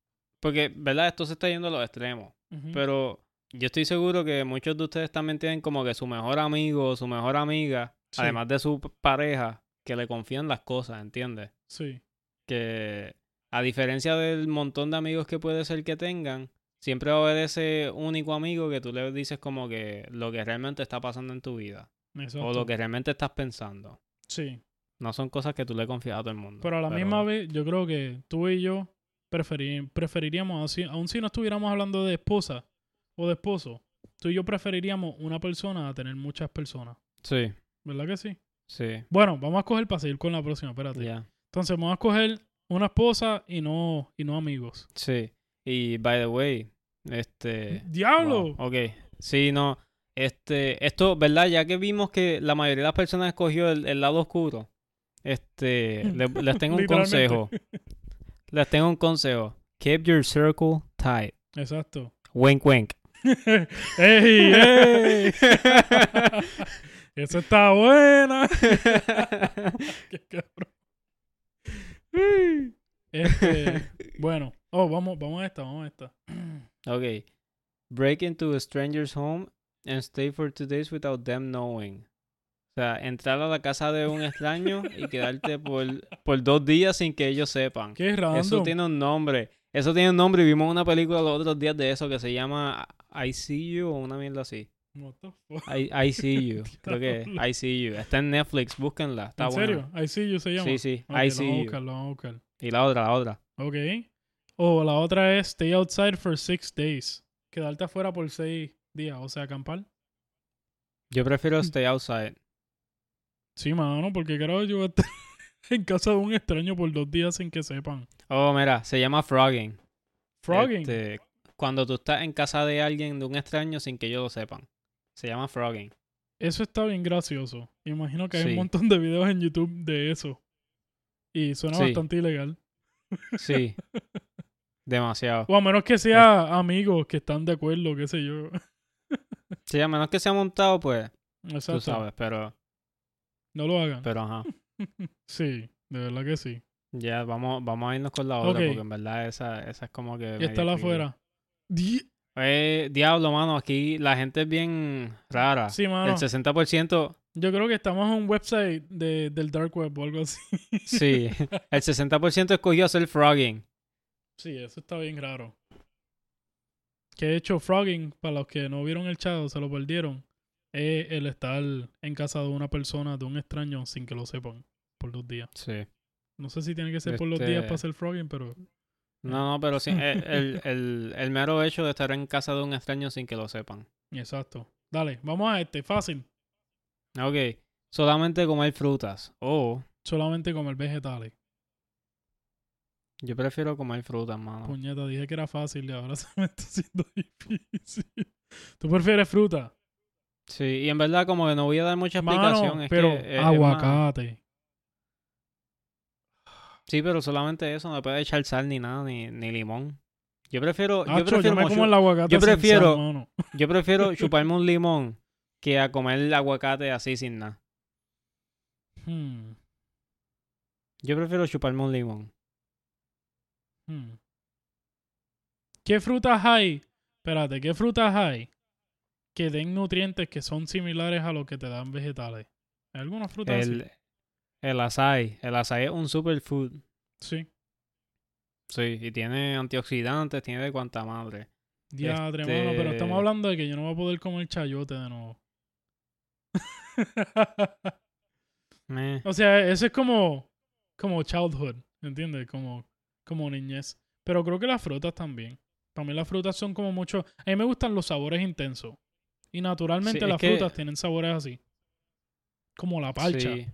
porque, ¿verdad? Esto se está yendo a los extremos, pero yo estoy seguro que muchos de ustedes también tienen como que su mejor amigo, su mejor amiga, Sí. además de su pareja, que le confían las cosas, ¿entiendes? Sí. que a diferencia del montón de amigos que puede ser que tengan, siempre va a haber ese único amigo que tú le dices como que lo que realmente está pasando en tu vida Exacto. o lo que realmente estás pensando. Sí. No son cosas que tú le confías a todo el mundo. Pero a la misma vez, yo creo que tú y yo preferi- preferiríamos, así, aun si no estuviéramos hablando de esposa o de esposo, tú y yo preferiríamos una persona a tener muchas personas. Sí, ¿Verdad que sí? sí, Bueno, vamos a coger para seguir con la próxima, espérate. ya. Entonces, vamos a coger una esposa y no, y no amigos. Sí. Y by the way, este ¡Diablo! wow, Ok. Sí, no. Este, esto, ¿verdad? Ya que vimos que la mayoría de las personas escogió el, el lado oscuro, este, le- les tengo un consejo. Les tengo un consejo. Keep your circle tight. Exacto. Wink, wink. ¡Ey, ey! Esa está buena. Qué cabrón. Este, bueno. Oh, vamos, vamos a esta, vamos a esta. ok. Break into a stranger's home and stay for two days without them knowing. O sea, entrar a la casa de un extraño y quedarte por, por dos días sin que ellos sepan. Qué random. Eso tiene un nombre. Eso tiene un nombre y vimos una película los otros días de eso que se llama I See You o una mierda así. What the fuck? I, I See You. Creo que es. I See You. Está en Netflix, búsquenla. Está ¿En buena. serio? I see you se llama. Sí, sí. I See You. lo vamos a buscar. Y la otra, la otra. Ok. O la otra es stay outside for six days. Quedarte afuera por seis días, o sea, acampar. Yo prefiero Stay Outside. Sí, mano, porque carajo yo voy a estar en casa de un extraño por dos días sin que sepan. Oh, mira, se llama frogging. Frogging. Este, cuando tú estás en casa de alguien, de un extraño, sin que ellos lo sepan. Se llama frogging. Eso está bien gracioso. Imagino que hay un montón de videos en YouTube de eso. Y suena Sí. bastante ilegal. Sí. Demasiado. O a menos que sea amigos que están de acuerdo, qué sé yo. Sí, a menos que sea montado, pues, Exacto. tú sabes, pero, No lo hagan. pero ajá. Sí, de verdad que sí. Ya, vamos, vamos a irnos con la otra, porque en verdad esa, esa es como que. Y está la afuera. Di- Eh, diablo, mano, aquí la gente es bien rara. Sí, mano. El 60%, Yo creo que estamos en un website de, del dark web o algo así. sí. El 60% escogió hacer frogging. Sí, eso está bien raro. Que de hecho, frogging, para los que no vieron el chat o se lo perdieron, es el estar en casa de una persona, de un extraño, sin que lo sepan, por dos días. Sí. No sé si tiene que ser por los días Este- para hacer frogging, pero No, no, pero sí, el, el, el, el mero hecho de estar en casa de un extraño sin que lo sepan. exacto. Dale, vamos a este, fácil. Ok, solamente comer frutas. O Solamente comer vegetales. yo prefiero comer frutas, mano. Puñeta, dije que era fácil y ahora se me está haciendo difícil. ¿Tú prefieres fruta? Sí, y en verdad como que no voy a dar mucha Mano, explicación. es pero que es- es más- aguacate. Sí, pero solamente eso, no le puedes echar sal ni nada, ni, ni limón. Yo prefiero, yo prefiero, yo como el aguacate yo sal, prefiero- mano. yo prefiero chuparme un limón que a comer el aguacate así sin nada. Hmm, Yo prefiero chuparme un limón. hmm. ¿Qué frutas hay? Espérate, ¿qué frutas hay que den nutrientes que son similares a lo que te dan vegetales? ¿Hay alguna fruta así? El, el açaí, el açaí es un superfood. Sí. Sí, y tiene antioxidantes, tiene de cuanta madre. Diadre, Este- mano, pero estamos hablando de que yo no voy a poder comer chayote de nuevo. O sea, eso es como, como childhood, ¿entiendes? Como, como niñez. Pero creo que las frutas también. Para mí las frutas son como mucho... A mí me gustan los sabores intensos. Y naturalmente Sí, las que- frutas tienen sabores así. Como la parcha. Sí.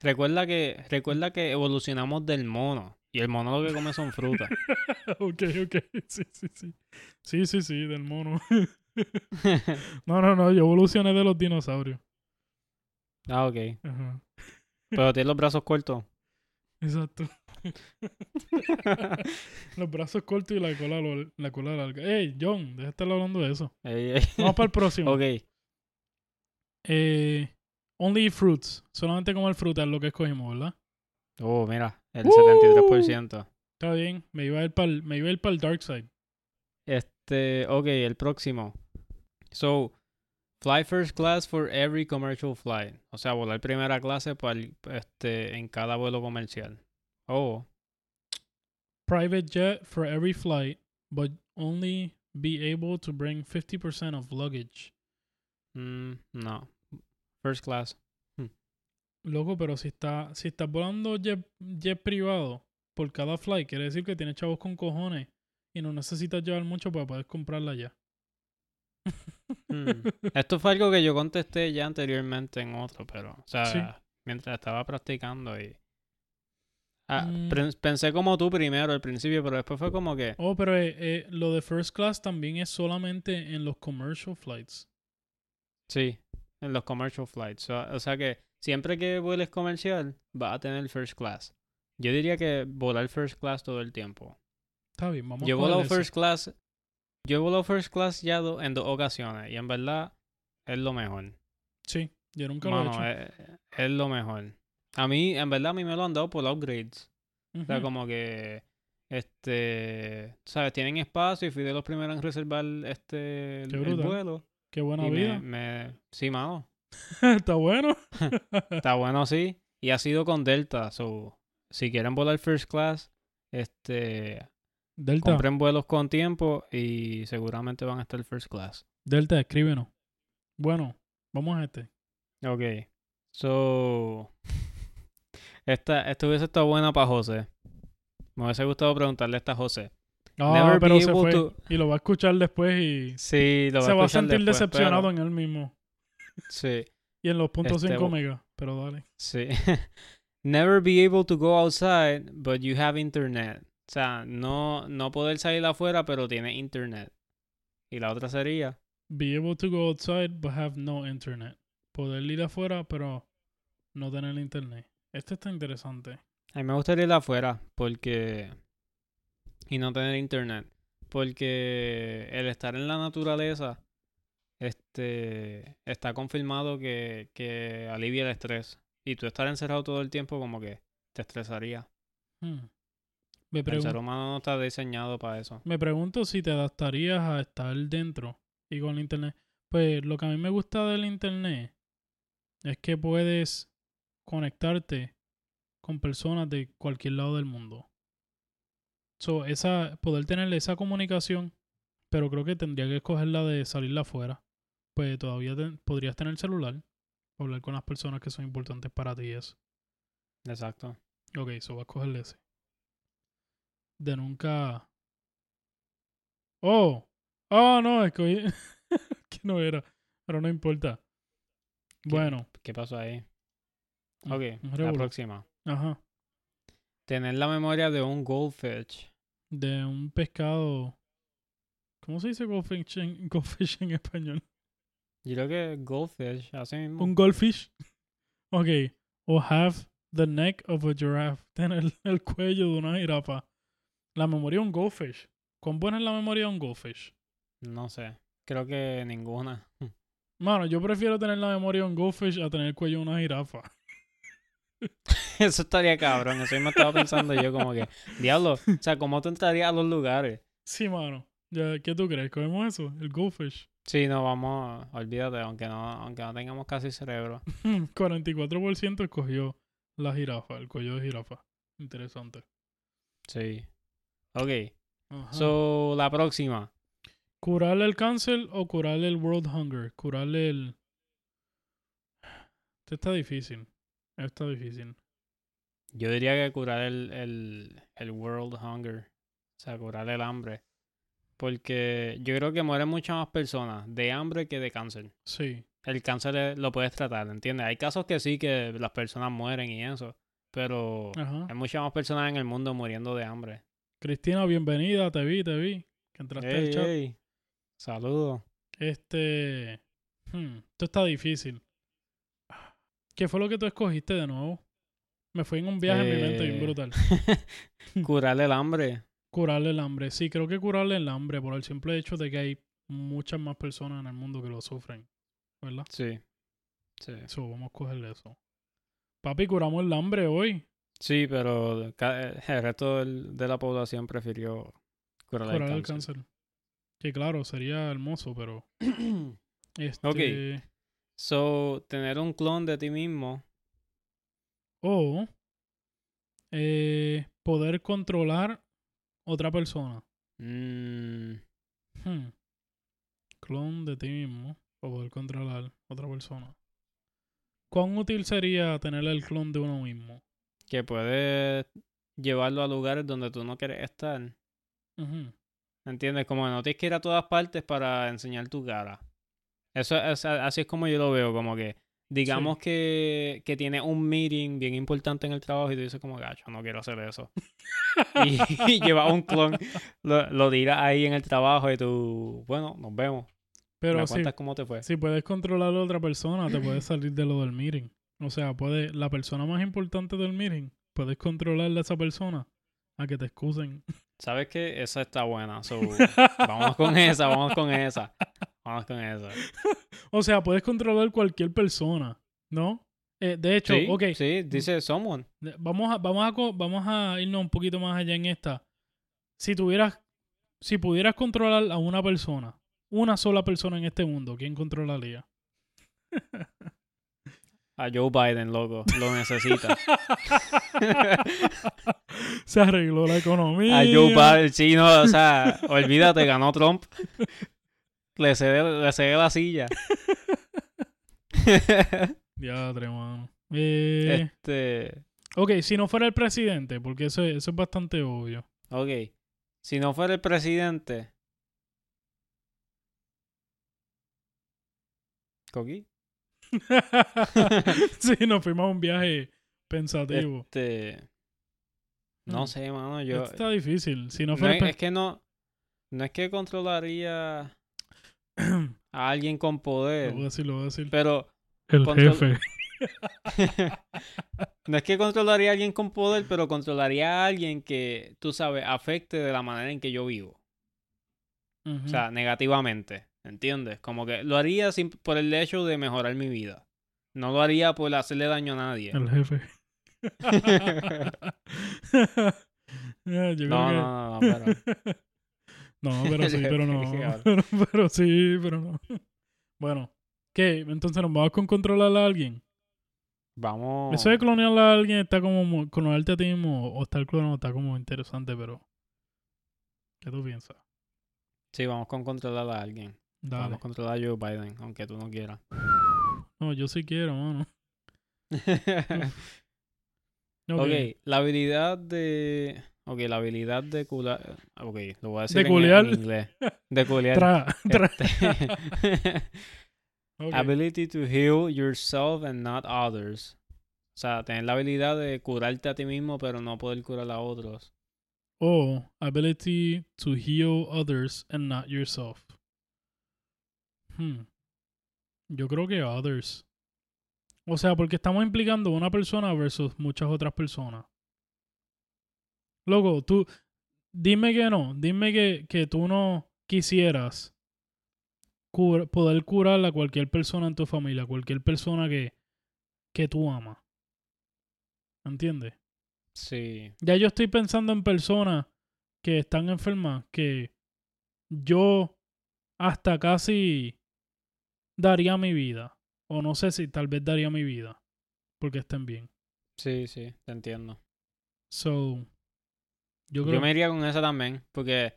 Recuerda que, recuerda que evolucionamos del mono. Y el mono lo que come son frutas. ok, ok. Sí, sí, sí. Sí, sí, sí, del mono. no, no, no. Yo evolucioné de los dinosaurios. ah, ok. Ajá. Pero tiene los brazos cortos. Exacto. Los brazos cortos y la cola, lo- la cola larga. Ey, John, deja de estar hablando de eso. Ey, ey. Vamos para el próximo. ok. Eh, only eat fruits. Solamente comer fruta es lo que escogimos, ¿verdad? Oh, mira, el ¡Uh! 73%. Está bien. Me iba a ir para el, me iba a ir para el dark side. Este, ok, el próximo. So, fly first class for every commercial flight. O sea, volar primera clase para el- este, en cada vuelo comercial. Oh, Private jet for every flight, but only be able to bring 50% of luggage. mm, no. First class. Loco, pero si está, si estás volando jet, jet privado por cada flight, quiere decir que tienes chavos con cojones y no necesitas llevar mucho para poder comprarla ya. Hmm. Esto fue algo que yo contesté ya anteriormente en otro, pero, o sea, Sí. mientras estaba practicando y... Ah, Mm. pen- pensé como tú primero al principio, pero después fue como que... Oh, pero eh, eh, lo de first class también es solamente en los commercial flights. Sí, en los commercial flights. O, o sea que siempre que vueles comercial, vas a tener first class. Yo diría que volar first class todo el tiempo. Está bien, vamos yo a ese. first class. Yo he volado first class ya do- en dos ocasiones. Y en verdad es lo mejor. Sí, yo nunca lo he hecho. es, es lo mejor. A mí, en verdad, a mí me lo han dado por upgrades. O sea, como que. Este. ¿Sabes? Tienen espacio y fui de los primeros en reservar este. El, vuelo. Qué buena y vida. me, me. Sí, mano. Está bueno. Está bueno, sí. Y ha sido con Delta. So, si quieren volar first class, este, Delta, compren vuelos con tiempo y seguramente van a estar first class. Delta, escríbenos. Bueno, vamos a este. Ok. So, esta, esta hubiese estado buena para José. Me hubiese gustado preguntarle esta a José. Ah, Never pero se fue. to- Y lo va a escuchar después y Sí, lo se va a sentir después, decepcionado pero- en él mismo. Sí, Y en los puntos Este, 5 bu- megas. Pero dale. sí. Never be able to go outside, but you have internet. O sea, no, no poder salir afuera, pero tiene internet. Y la otra sería, Be able to go outside but have no internet. Poder ir afuera pero no tener internet. Este está interesante. a mí me gustaría ir afuera, porque... Y no tener internet. Porque el estar en la naturaleza, este, está confirmado que, que alivia el estrés. Y tú estar encerrado todo el tiempo como que te estresaría. Hmm. Me, El ser humano no está diseñado para eso. me pregunto si te adaptarías a estar dentro y con el internet. Pues lo que a mí me gusta del internet es que puedes conectarte con personas de cualquier lado del mundo. So, esa, poder tener esa comunicación, pero creo que tendría que escoger la de salirla afuera. Pues todavía te- podrías tener celular, hablar con las personas que son importantes para ti y eso. Exacto. Ok, eso va a escoger ese. De nunca. Oh, oh, no, escogí. que no era, pero no importa. ¿Qué? Bueno, ¿Qué pasó ahí? Un- Ok, la próxima. Ajá. Tener la memoria de un goldfish. De un pescado. ¿Cómo se dice goldfish en, goldfish en español? Yo creo que goldfish, así mismo. Un goldfish. Ok. O have the neck of a giraffe. Tener el cuello de una jirafa. La memoria de un goldfish. ¿Cuán buena es la memoria de un goldfish? No sé. Creo que ninguna. Mano, yo prefiero tener la memoria de un goldfish a tener el cuello de una jirafa. Eso estaría cabrón. Eso me estaba pensando yo como que, diablo, o sea, ¿cómo tú entrarías a los lugares? Sí, mano. Ya, ¿Qué tú crees? ¿Cogemos eso? El goldfish. Sí, no, vamos, olvídate, aunque no, aunque no tengamos casi cerebro. 44% escogió la jirafa, el cuello de jirafa. Interesante. Sí. Ok. Ajá. So, la próxima. ¿Curarle el cáncer o curarle el world hunger? Curarle el... Este está difícil. Este Está difícil. Yo diría que curar el, el, el world hunger. O sea, curar el hambre. Porque yo creo que mueren muchas más personas de hambre que de cáncer. Sí. El cáncer lo puedes tratar, ¿entiendes? Hay casos que sí, que las personas mueren y eso. Pero Ajá. hay muchas más personas en el mundo muriendo de hambre. Cristina, bienvenida. Te vi, te vi. Que entraste al chat. Saludos. Este. hmm, esto está difícil. ¿Qué fue lo que tú escogiste de nuevo? Me fui en un viaje en mi mente bien Eh, brutal. Curarle el hambre. Curarle el hambre. Sí, creo que curarle el hambre por el simple hecho de que hay muchas más personas en el mundo que lo sufren. ¿Verdad? Sí. Sí. So, vamos a cogerle eso. Papi, curamos el hambre hoy. Sí, pero ca- el resto de la población prefirió curar Curar el el cáncer. cáncer. Que claro, sería hermoso, pero. Este, Ok. So, tener un clon de ti mismo. O eh, poder controlar otra persona. mm, Hmm. Clon de ti mismo. O poder controlar otra persona. ¿Cuán útil sería tener el clon de uno mismo? que puedes llevarlo a lugares donde tú no quieres estar. Ujú. ¿Entiendes? Como no tienes que ir a todas partes para enseñar tu cara. Eso es, así es como yo lo veo, como que digamos que, que tienes un meeting bien importante en el trabajo y tú dices como, gacho, no quiero hacer eso. y, y llevas un clon, lo, lo tiras ahí en el trabajo y tú, bueno, nos vemos. Pero ¿Me si, cómo te fue? si puedes controlar a otra persona, te puedes salir de lo del meeting. O sea, puede, la persona más importante del meeting, puedes controlarle a esa persona a que te excusen. ¿Sabes qué? Esa está buena. So, vamos con esa, vamos con esa. Vamos con esa. O sea, puedes controlar cualquier persona, ¿no? Eh, de hecho, Sí, ok, sí, dice someone. vamos a, vamos, a, vamos a irnos un poquito más allá en esta. Si tuvieras, si pudieras controlar a una persona, una sola persona en este mundo, ¿quién controlaría? A Joe Biden, loco. Lo necesita. Se arregló la economía. A Joe Biden, sí, no, o sea, olvídate, ganó Trump. Le cede, le cede la silla. Diadre, mano. Eh, este, ok, si no fuera el presidente, porque eso, es- eso es bastante obvio. ok. Si no fuera el presidente. ¿Coqui? sí, nos fuimos a un viaje pensativo. Este. No Mm. sé, mano. Yo. Esto está difícil. Si no fuera el es que no. No es que controlaría a alguien con Lo poder. voy a decir, lo voy a decir. Pero El control- jefe. no es que controlaría a alguien con poder, pero controlaría a alguien que, tú sabes, afecte de la manera en que yo vivo. O sea, negativamente. ¿Entiendes? Como que lo haría sin- por el hecho de mejorar mi vida. No lo haría por hacerle daño a nadie. El jefe. Creo No, no, no, no, pero- No, pero sí, pero no. Pero, pero sí, pero no. Bueno, ¿qué? Entonces nos vamos con controlar a alguien. Vamos. Eso de clonear a alguien está como clonarte a ti mismo o estar clonado está como interesante, pero ¿qué tú piensas? Sí, vamos con controlar a alguien. Dale. Vamos a controlar a Joe Biden, aunque tú no quieras. No, yo sí quiero, mano. Ok. ok, la habilidad de. Ok, la habilidad de cular. Ok, lo voy a decir De en- en, culiar. inglés. De culiar. Tra, tra. Este. Ability to heal yourself and not others. O sea, tener la habilidad de curarte a ti mismo, pero no poder curar a otros. O ability to heal others and not yourself. Hmm. Yo creo que others. O sea, porque estamos implicando una persona versus muchas otras personas. Loco, tú dime que no, dime que, que tú no quisieras poder curar a cualquier persona en tu familia, cualquier persona que, que tú amas. ¿Entiendes? Sí. Ya yo estoy pensando en personas que están enfermas que yo hasta casi daría mi vida. O no sé si tal vez daría mi vida. Porque estén bien. Sí, sí, te entiendo. So, yo Yo, creo me iría con esa también, porque.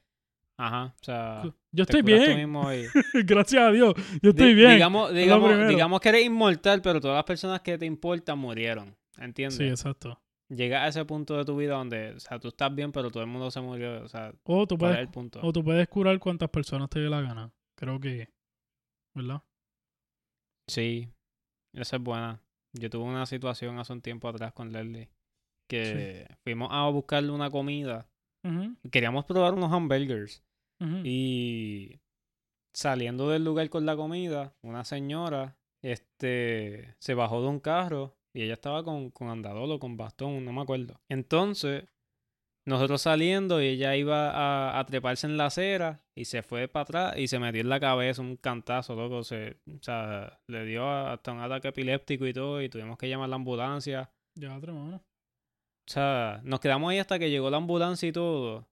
Ajá, o sea. yo estoy bien. y- Gracias a Dios. Yo estoy bien. Digamos, digamos, digamos que eres inmortal, pero todas las personas que te importan murieron. ¿Entiendes? sí, exacto. Llega a ese punto de tu vida donde, o sea, tú estás bien, pero todo el mundo se murió. O sea, O tú ¿cuál es puedes, el punto? o tú puedes curar cuantas personas te dé la gana. Creo que. ¿Verdad? Sí, esa es buena. Yo tuve una situación hace un tiempo atrás con Leslie que fuimos a buscarle una comida. Queríamos probar unos hamburgers y saliendo del lugar con la comida, una señora este se bajó de un carro Y ella estaba con, con andador o con bastón, no me acuerdo. Entonces, nosotros saliendo y ella iba a, a treparse en la acera y se fue para atrás y se metió en la cabeza un cantazo, loco. Se, o sea, le dio hasta un ataque epiléptico y todo y tuvimos que llamar a la ambulancia. Ya, otra mano. O sea, nos quedamos ahí hasta que llegó la ambulancia y todo.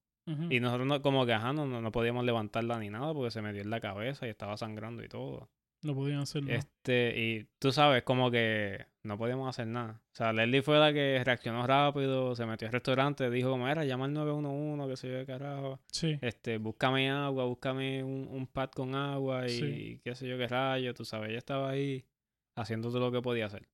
Y nosotros no- como que, ajá, no, no, podíamos levantarla ni nada porque se metió en la cabeza y estaba sangrando y todo. No podían hacerlo. Este, y tú sabes, como que no podíamos hacer nada. O sea, Leslie fue la que reaccionó rápido, se metió al restaurante, dijo como era, llama al 911, que se yo qué carajo. Sí. Este, búscame agua, búscame un, un pad con agua y Sí. qué sé yo qué rayo, tú sabes, ella estaba ahí haciendo todo lo que podía hacer.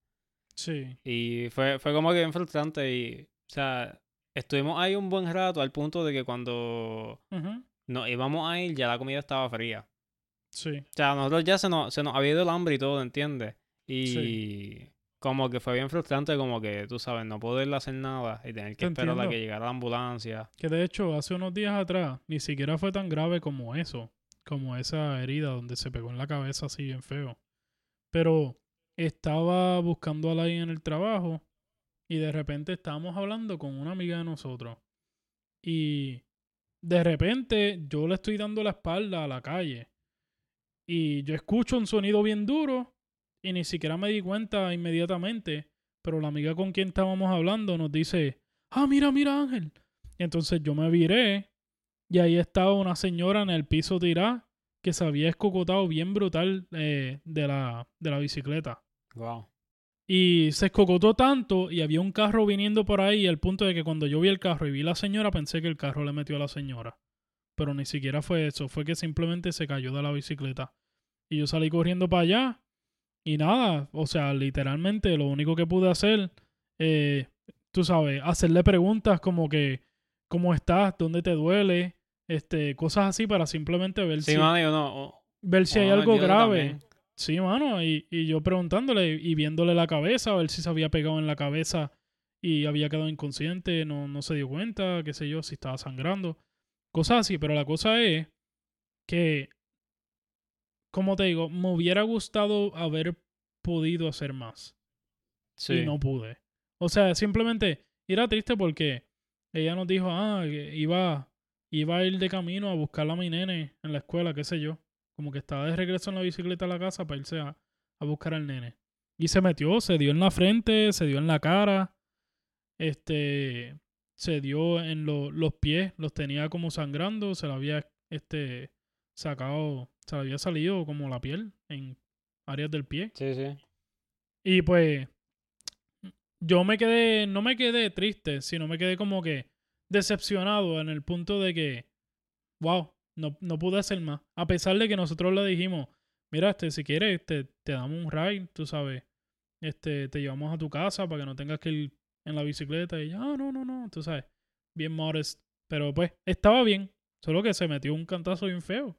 Sí. Y fue, fue como que bien frustrante y, o sea, estuvimos ahí un buen rato al punto de que cuando Ujú. nos íbamos a ir ya la comida estaba fría. Sí. O sea, a nosotros ya se nos, se nos había ido el hambre y todo, ¿entiendes? Y Sí. como que fue bien frustrante como que, tú sabes, no poder hacer nada y tener que Te esperar a entiendo. que llegara la ambulancia. Que de hecho, hace unos días atrás, ni siquiera fue tan grave como eso. Como esa herida donde se pegó en la cabeza así bien feo. Pero estaba buscando a alguien en el trabajo y de repente estábamos hablando con una amiga de nosotros. Y de repente yo le estoy dando la espalda a la calle. Y yo escucho un sonido bien duro y ni siquiera me di cuenta inmediatamente. Pero la amiga con quien estábamos hablando nos dice, ah, mira, mira Ángel. Y entonces yo me viré y ahí estaba una señora en el piso tirada que se había escocotado bien brutal eh, de, la, de la bicicleta. Wow. Y se escocotó tanto y había un carro viniendo por ahí al punto de que cuando yo vi el carro y vi la señora pensé que el carro le metió a la señora. Pero ni siquiera fue eso, fue que simplemente se cayó de la bicicleta. Y yo salí corriendo para allá y nada, o sea, literalmente lo único que pude hacer, eh, tú sabes, hacerle preguntas como que, ¿cómo estás? ¿Dónde te duele? Este, cosas así para simplemente ver Sí, si, no. ver si hay algo grave. también. Sí, mano, y, y yo preguntándole y viéndole la cabeza, a ver si se había pegado en la cabeza y había quedado inconsciente, no, no se dio cuenta, qué sé yo, si estaba sangrando. Cosas así, pero la cosa es que, como te digo, me hubiera gustado haber podido hacer más Sí. y no pude. O sea, simplemente era triste porque ella nos dijo, ah, que iba, iba a ir de camino a buscar a mi nene en la escuela, qué sé yo. Como que estaba de regreso en la bicicleta a la casa para irse a, a buscar al nene. Y se metió, se dio en la frente, se dio en la cara, este, se dio en lo- los pies, los tenía como sangrando, se le había este, sacado, se le había salido como la piel en áreas del pie. Sí, sí. Y pues yo me quedé, no me quedé triste, sino me quedé como que decepcionado en el punto de que, wow, no, no pude hacer más. A pesar de que nosotros le dijimos, mira, este, si quieres, te, te damos un ride, tú sabes, este, te llevamos a tu casa para que no tengas que ir en la bicicleta. Y ella, ah, no, no, no, tú sabes, bien modest. Pero pues estaba bien, solo que se metió un cantazo bien feo.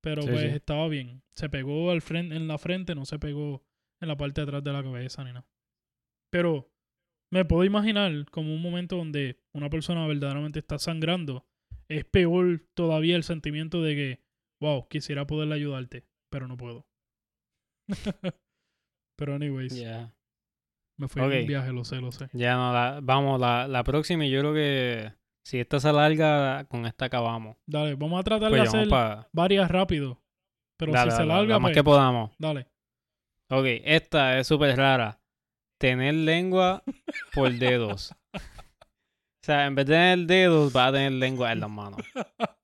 Pero Sí, pues sí. estaba bien. Se pegó al frente, en la frente, no se pegó en la parte de atrás de la cabeza ni nada. Pero me puedo imaginar como un momento donde una persona verdaderamente está sangrando. Es peor todavía el sentimiento de que, wow, quisiera poderle ayudarte, pero no puedo. pero anyways, Ya. me fui Ok. un viaje, lo sé, lo sé. Ya no, la, vamos, la, la próxima y yo creo que si esta se alarga, con esta acabamos. Dale, vamos a tratar Pues de hacer varias rápido. Pero si se larga, lo más pues, que podamos. dale. Ok, esta es súper rara. Tener lengua por dedos. O sea, en vez de tener dedos, vas a tener lengua en las manos.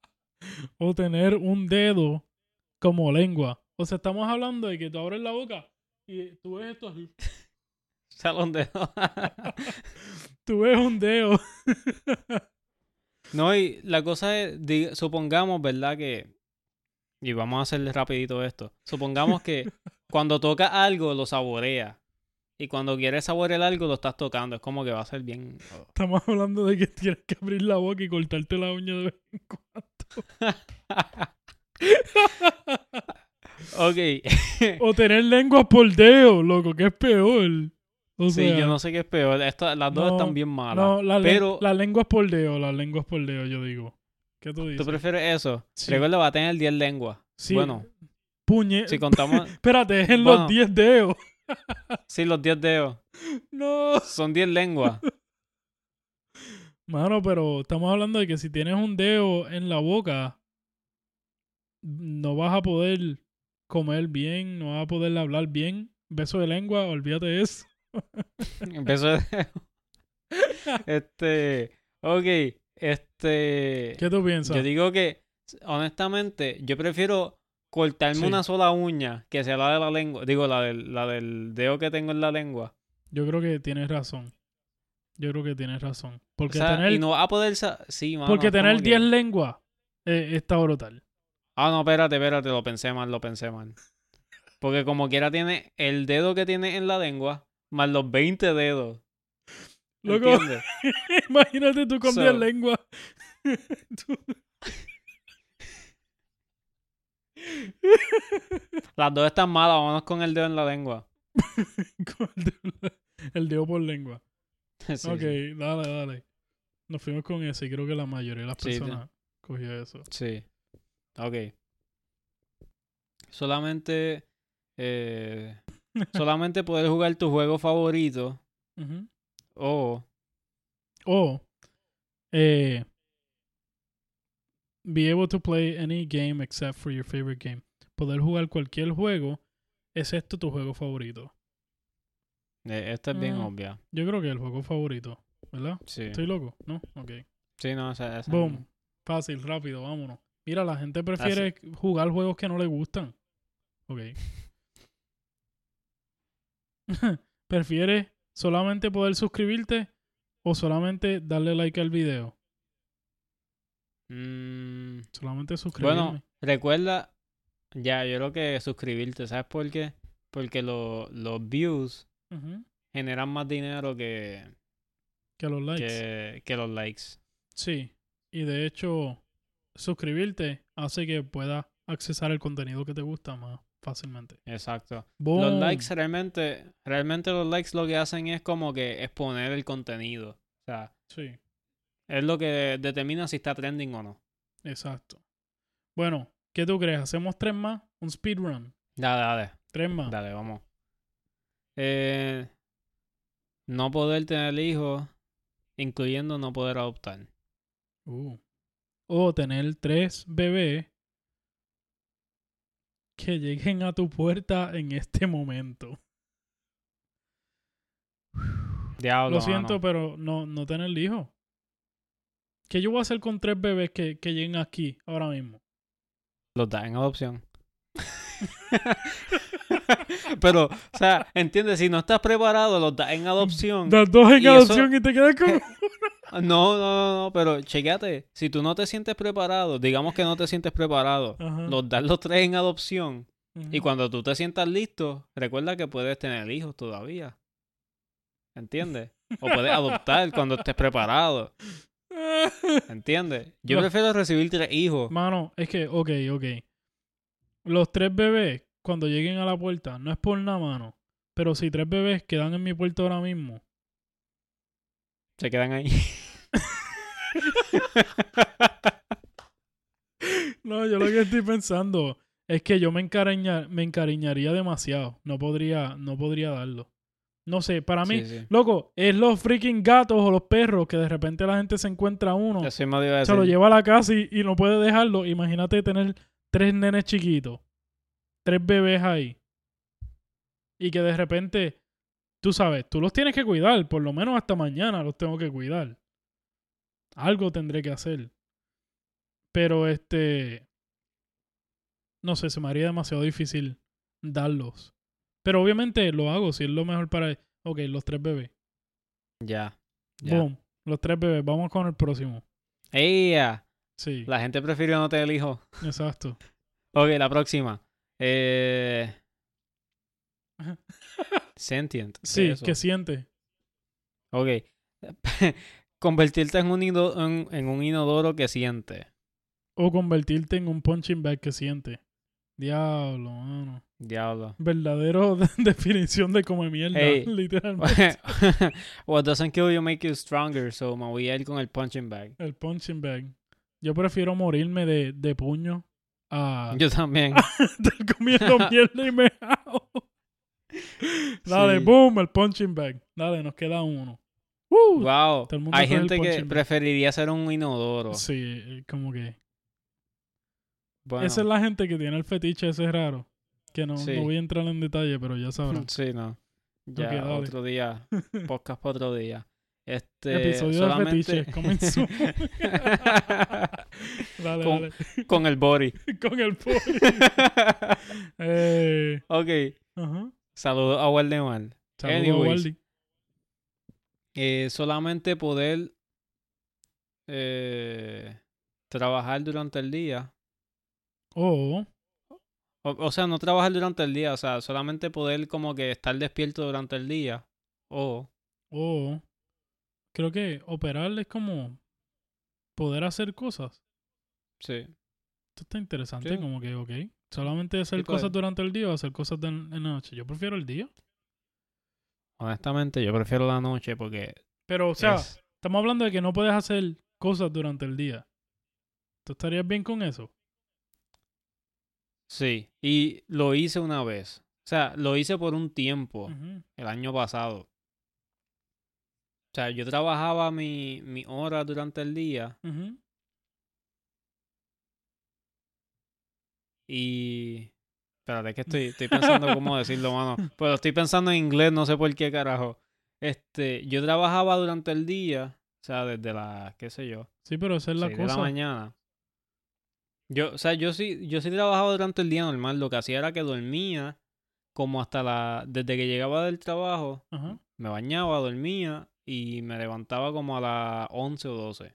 O tener un dedo como lengua. O sea, estamos hablando de que tú abres la boca y tú ves esto así. Salón dedos. Tú ves un dedo. no, y la cosa es, di- supongamos, ¿verdad? Que... Y vamos a hacer rapidito esto. Supongamos que cuando toca algo, lo saborea. Y cuando quieres saborear algo, lo estás tocando. Es como que va a ser bien... oh. Estamos hablando de que tienes que abrir la boca y cortarte la uña de vez en cuando. ok. O tener lenguas por dedo, loco, que es peor. O sí, sea, yo no sé qué es peor. Las dos no, están bien malas. No, la, pero la lengua es por dedo, la lengua es por dedo, yo digo. ¿Qué tú dices? tú prefieres eso. Sí. Recuerda, va a tener 10 lenguas. Sí, Bueno, puñe... si contamos... Espérate, es en Bueno. los 10 dedos. Sí, los 10 dedos. No. Son 10 lenguas. Mano, pero estamos hablando de que si tienes un dedo en la boca, no vas a poder comer bien, no vas a poder hablar bien. Beso de lengua, olvídate de eso. Empezó de... Este, ok, este... ¿Qué tú piensas? Yo digo que, honestamente, yo prefiero cortarme Sí. una sola uña que sea la de la lengua. Digo, la del, la del dedo que tengo en la lengua. Yo creo que tienes razón. Yo creo que tienes razón. O Porque sea, tener, y no vas a poder... Sí, mano, porque tener que- 10 lenguas eh, está brutal. Ah, no, espérate, espérate, lo pensé mal, lo pensé mal. Porque como quiera tiene el dedo que tiene en la lengua, más los 20 dedos. Loco. Imagínate tú con So- 10 lenguas. Tú- Las dos están malas, vámonos con el dedo en la lengua. con el dedo, el dedo por lengua. Sí, ok, sí. dale, dale. Nos fuimos con ese y creo que la mayoría de las sí. personas cogió eso. Sí. Ok. Solamente. eh, solamente poder jugar tu juego favorito. O. O eh, be able to play any game except for your favorite game. Poder jugar cualquier juego excepto tu juego favorito. eh, esta es bien Mm. obvia. Yo creo que el juego favorito, ¿verdad? Sí. ¿Estoy loco? ¿No? Ok. Sí, no, esa, esa Boom. Fácil, rápido, vámonos. Mira, la gente prefiere jugar juegos que no le gustan. Ok. ¿Prefieres solamente poder suscribirte o solamente darle like al video? Mm, Solamente suscribirme. bueno, recuerda. Ya, yo creo que suscribirte, ¿sabes por qué? Porque lo- los views generan más dinero que, Que los likes. que, que los likes. Sí. Y de hecho, suscribirte hace que puedas accesar el contenido que te gusta más fácilmente. Exacto. Los likes realmente, realmente los likes lo que hacen es como que exponer el contenido. O sea, Sí, es lo que determina si está trending o no. exacto. Bueno, ¿qué tú crees? ¿Hacemos tres más? ¿Un speedrun? Dale, dale, Tres más. dale, vamos. Eh, no poder tener hijos, incluyendo no poder adoptar. Uh. O tener tres bebés que lleguen a tu puerta en este momento. Diablo, Lo siento, mano. pero no, no tener hijos. ¿Qué yo voy a hacer con tres bebés que, que lleguen aquí ahora mismo? Los da en adopción. Pero, o sea, entiendes, si no estás preparado, los das en adopción. Das dos en Y eso- adopción y te quedas con... No, no, no, no, pero chequéate. Si tú no te sientes preparado, digamos que no te sientes preparado, Ajá. los das los tres en adopción. Y cuando tú te sientas listo, recuerda que puedes tener hijos todavía. ¿Entiendes? O puedes adoptar cuando estés preparado. ¿Entiendes? Yo prefiero recibir tres hijos. Mano, es que, ok, ok. Los tres bebés, cuando lleguen a la puerta, no es por nada, mano. Pero si tres bebés quedan en mi puerta ahora mismo, Se quedan ahí. No, yo lo que estoy pensando es que yo me, encariña- me encariñaría demasiado. No podría, no podría darlo. No sé, para mí, Sí, sí. loco, es los freaking gatos o los perros que de repente la gente se encuentra uno, se lo lleva a la casa y, y no puede dejarlo. Imagínate tener tres nenes chiquitos, tres bebés ahí. Y que de repente, tú sabes, tú los tienes que cuidar, por lo menos hasta mañana los tengo que cuidar. Algo tendré que hacer. Pero este, no sé, se me haría demasiado difícil darlos. Pero obviamente lo hago si es lo mejor para... Ok, los tres bebés. Ya. ya. Boom. Los tres bebés. Vamos con el próximo. ¡Ea! Sí, La gente prefirió no tener hijos. exacto. Ok, la próxima. Eh... Sentient. ¿qué Sí, es que siente. Ok. Convertirte en un, en, en un inodoro que siente. O convertirte en un punching bag que siente. Diablo, mano. Diablo. Verdadero de- definición de come mierda, literalmente. What doesn't kill you make you stronger. So me voy a ir con el punching bag. El punching bag. Yo prefiero morirme de, de puño a Yo también. estar comiendo mierda y me Dale, Sí. boom, el punching bag. Dale, nos queda uno. Uh, Wow. Hay gente que preferiría ser un inodoro. Sí, como que. Bueno, Esa es la gente que tiene el fetiche ese raro. Que no, Sí. no voy a entrar en detalle, pero ya sabrán. Sí, no. Ya, Ok, dale. otro día. Podcast para otro día. Este, Episodio solamente... de fetiche. Comenzó. dale, Con- dale. Con el body. Con el poli. eh, ok. Saludos a Waldemar. Saludos a. Eh, solamente poder eh, trabajar durante el día. O, O, o sea, no trabajar durante el día. O sea, solamente poder como que estar despierto durante el día. O... o, creo que operar es como poder hacer cosas. Sí. Esto está interesante, Sí. como que, ok. Solamente hacer Sí, cosas durante el día o hacer cosas de- en la noche. Yo prefiero el día. Honestamente, yo prefiero la noche porque... Pero, o sea, es- estamos hablando de que no puedes hacer cosas durante el día. ¿Tú estarías bien con eso? Sí. Y lo hice una vez. O sea, lo hice por un tiempo. El año pasado. O sea, yo trabajaba mi, mi hora durante el día y... Espérate, que estoy, estoy pensando cómo decirlo, mano. Pero estoy pensando en inglés, no sé por qué carajo. Este, yo trabajaba durante el día, o sea, desde las, qué sé yo, Sí, pero esa es la 6 de la cosa. mañana. Yo, o sea, yo sí, yo sí trabajaba durante el día normal. Lo que hacía era que dormía como hasta la, desde que llegaba del trabajo, Ajá. me bañaba, dormía y me levantaba como a las 11 o 12.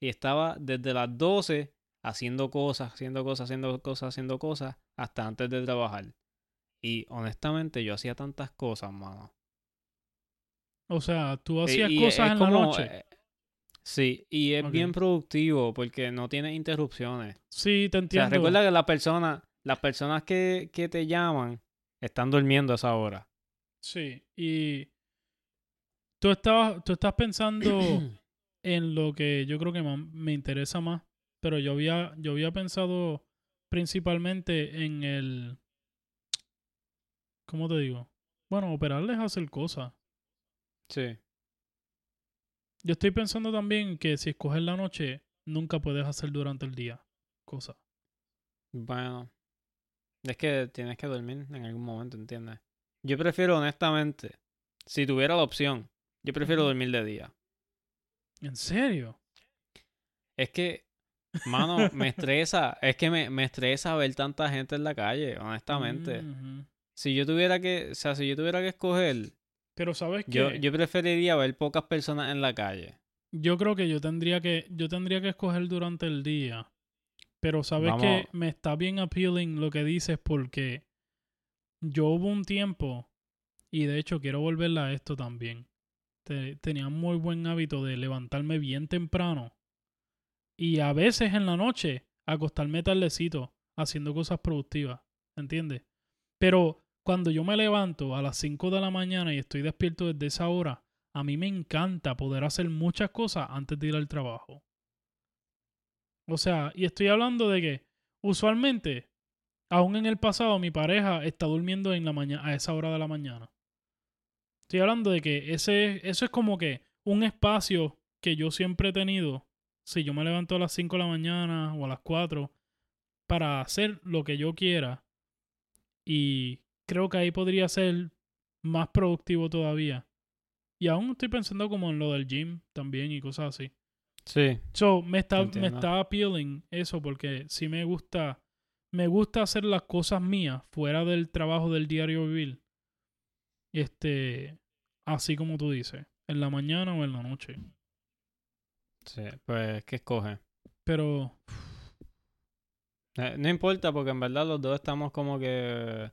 Y estaba desde las 12 haciendo cosas, haciendo cosas, haciendo cosas, haciendo cosas, hasta antes de trabajar. Y honestamente yo hacía tantas cosas, mano. O sea, tú Y- hacías y cosas es en como, la noche. Sí, y es bien productivo porque no tiene interrupciones. sí, te O sea, entiendo. recuerda que las personas, las personas que, que te llaman están durmiendo a esa hora. Sí, y tú estabas, tú estás pensando en lo que yo creo que me interesa más, pero yo había, yo había pensado principalmente en el, ¿cómo te digo? Bueno, operarles es hacer cosas. sí. Yo estoy pensando también que si escoges la noche, nunca puedes hacer durante el día cosas. Bueno, es que tienes que dormir en algún momento, ¿entiendes? Yo prefiero, honestamente, si tuviera la opción, yo prefiero dormir de día. ¿En serio? Es que, mano, me estresa, es que me, me estresa ver tanta gente en la calle, honestamente. Si yo tuviera que, o sea, si yo tuviera que escoger, Pero sabes que yo, yo preferiría ver pocas personas en la calle. Yo creo que yo tendría que yo tendría que escoger durante el día. Pero sabes Vamos. que me está bien appealing lo que dices porque yo hubo un tiempo y de hecho quiero volverla a esto también. Te- tenía muy buen hábito de levantarme bien temprano y a veces en la noche acostarme tardecito haciendo cosas productivas, ¿entiendes? Pero cuando yo me levanto a las 5 de la mañana y estoy despierto desde esa hora, a mí me encanta poder hacer muchas cosas antes de ir al trabajo. O sea, y estoy hablando de que usualmente, aún en el pasado, mi pareja está durmiendo en la mañana, a esa hora de la mañana. Estoy hablando de que ese, eso es como que un espacio que yo siempre he tenido. Si yo me levanto a las 5 de la mañana o a las 4 para hacer lo que yo quiera. Y creo que ahí podría ser más productivo todavía. Y aún estoy pensando como en lo del gym también y cosas así. Sí. So, me está, me está appealing eso porque sí me gusta, me gusta hacer las cosas mías fuera del trabajo del diario vivir. Este, así como tú dices, en la mañana o en la noche. Sí, pues, ¿qué escoge? Pero, Eh, no importa porque en verdad los dos estamos como que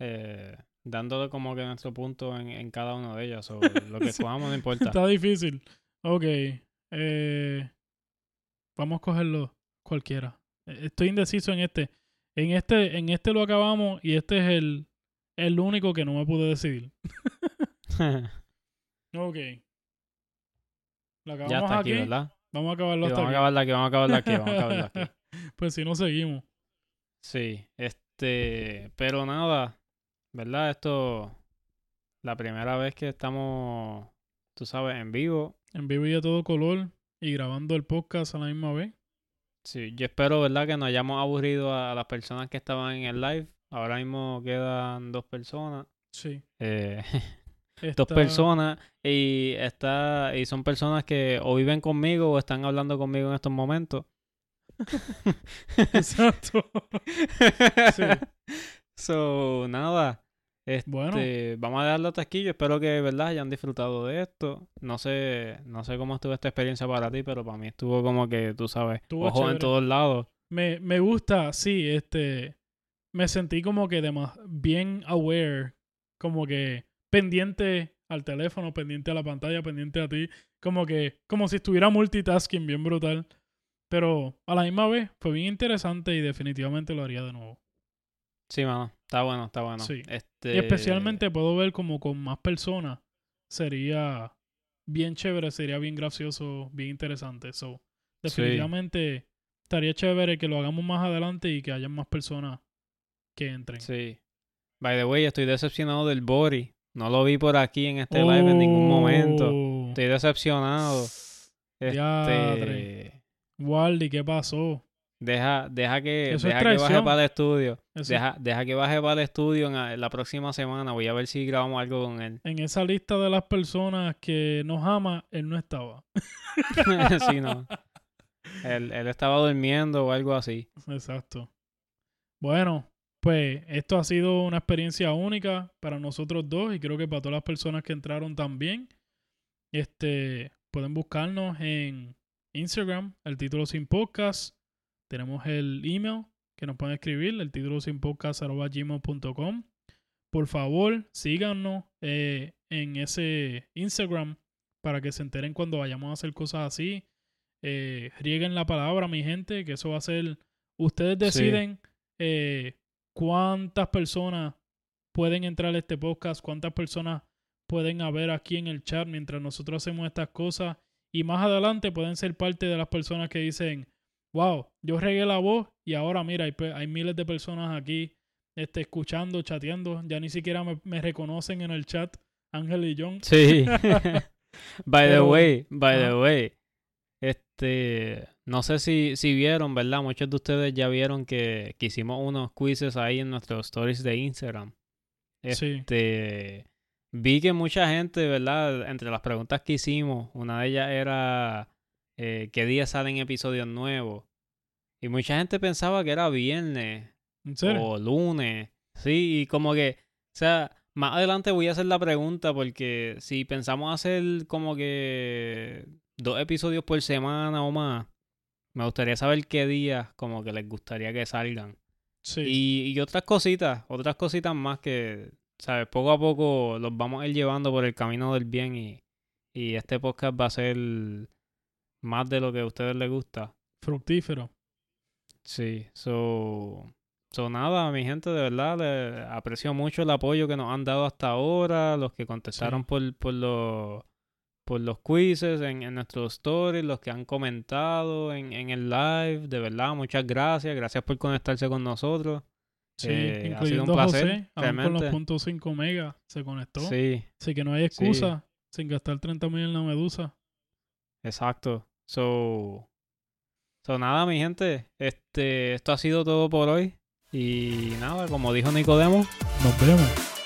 eh, dándole como que nuestro punto en, en cada uno de ellos. O lo que escojamos no importa. está difícil. Ok, eh, vamos a cogerlo cualquiera. Eh, Estoy indeciso en este. En este, en este lo acabamos y este es el, el único que no me pude decidir. Ok. Lo acabamos ya está aquí, aquí. ¿verdad? Vamos a acabarlo Sí, hasta vamos a aquí. acabarla aquí, vamos a acabarla aquí, vamos a acabarla aquí. pues si no seguimos. Sí, este, pero nada, ¿verdad? Esto, la primera vez que estamos, tú sabes, en vivo. En vivo y a todo color y grabando el podcast a la misma vez. Sí, yo espero, ¿verdad? Que no hayamos aburrido a, a las personas que estaban en el live. Ahora mismo quedan dos personas. Sí. Eh, dos personas y está y son personas que o viven conmigo o están hablando conmigo en estos momentos. Exacto. Sí. So, nada. Bueno. Este, vamos a dejarlo hasta aquí. Yo espero que, ¿verdad?, hayan disfrutado de esto. No sé, no sé cómo estuvo esta experiencia para ti, pero para mí estuvo como que, tú sabes, Estuvo ojos en todos lados. Me, me gusta, sí, este. Me sentí como que demas- bien aware, como que pendiente al teléfono, pendiente a la pantalla, pendiente a ti, como que, como si estuviera multitasking bien brutal. Pero a la misma vez fue bien interesante y definitivamente lo haría de nuevo. Sí, mano. Está bueno, está bueno. Sí. Este, Y especialmente puedo ver como con más personas sería bien chévere, sería bien gracioso, bien interesante. So, Sí. definitivamente estaría chévere que lo hagamos más adelante y que haya más personas que entren. Sí. By the way, estoy decepcionado del Bori. No lo vi por aquí en este live en ningún momento. Oh, Estoy decepcionado. Este, Waldi, ¿qué pasó? Deja, deja que, Eso es deja que baje para el estudio. Eso- Deja, deja que baje para el estudio en la, en la próxima semana. Voy a ver si grabamos algo con él. En esa lista de las personas que nos ama, él no estaba. sí, no. Él, él estaba durmiendo o algo así. Exacto. Bueno, pues esto ha sido una experiencia única para nosotros dos y creo que para todas las personas que entraron también. Este, pueden buscarnos en Instagram, el título sin podcast. Tenemos el email que nos pueden escribir, el título sin podcast arroba gmail.com. Por favor, síganos eh, en ese Instagram para que se enteren cuando vayamos a hacer cosas así. Eh, rieguen la palabra, mi gente, que eso va a ser. Ustedes deciden eh, cuántas personas pueden entrar a este podcast, cuántas personas pueden haber aquí en el chat mientras nosotros hacemos estas cosas. Y más adelante pueden ser parte de las personas que dicen, wow, yo regué la voz y ahora mira, hay, hay miles de personas aquí este, escuchando, chateando. Ya ni siquiera me, me reconocen en el chat, Ángel y John. Sí. by the way, by the way. Este, no sé si, si vieron, ¿verdad? Muchos de ustedes ya vieron que, que hicimos unos quizzes ahí en nuestros stories de Instagram. Sí, Este, vi que mucha gente, ¿verdad? Entre las preguntas que hicimos, una de ellas era eh, ¿qué día salen episodios nuevos? Y mucha gente pensaba que era viernes o lunes. Sí, y como que, o sea, más adelante voy a hacer la pregunta porque si pensamos hacer como que dos episodios por semana o más, me gustaría saber qué días como que les gustaría que salgan. sí. Y, y otras cositas, otras cositas más que, ¿sabes? Poco a poco los vamos a ir llevando por el camino del bien y, y este podcast va a ser más de lo que a ustedes les gusta. Fructífero. Sí, so, so nada, mi gente, de verdad, le aprecio mucho el apoyo que nos han dado hasta ahora, los que contestaron Sí. por, por los por los quizzes en, en nuestros stories, los que han comentado en, en el live, de verdad, muchas gracias, gracias por conectarse con nosotros. Sí, Eh, ha sido incluyendo un a placer, José, aún con los realmente. puntos .5 megas se conectó. Sí, Así que no hay excusa sin gastar 30 mil en la medusa. exacto. So, so nada, mi gente, este, esto ha sido todo por hoy. Y nada, como dijo Nicodemo, Nos vemos.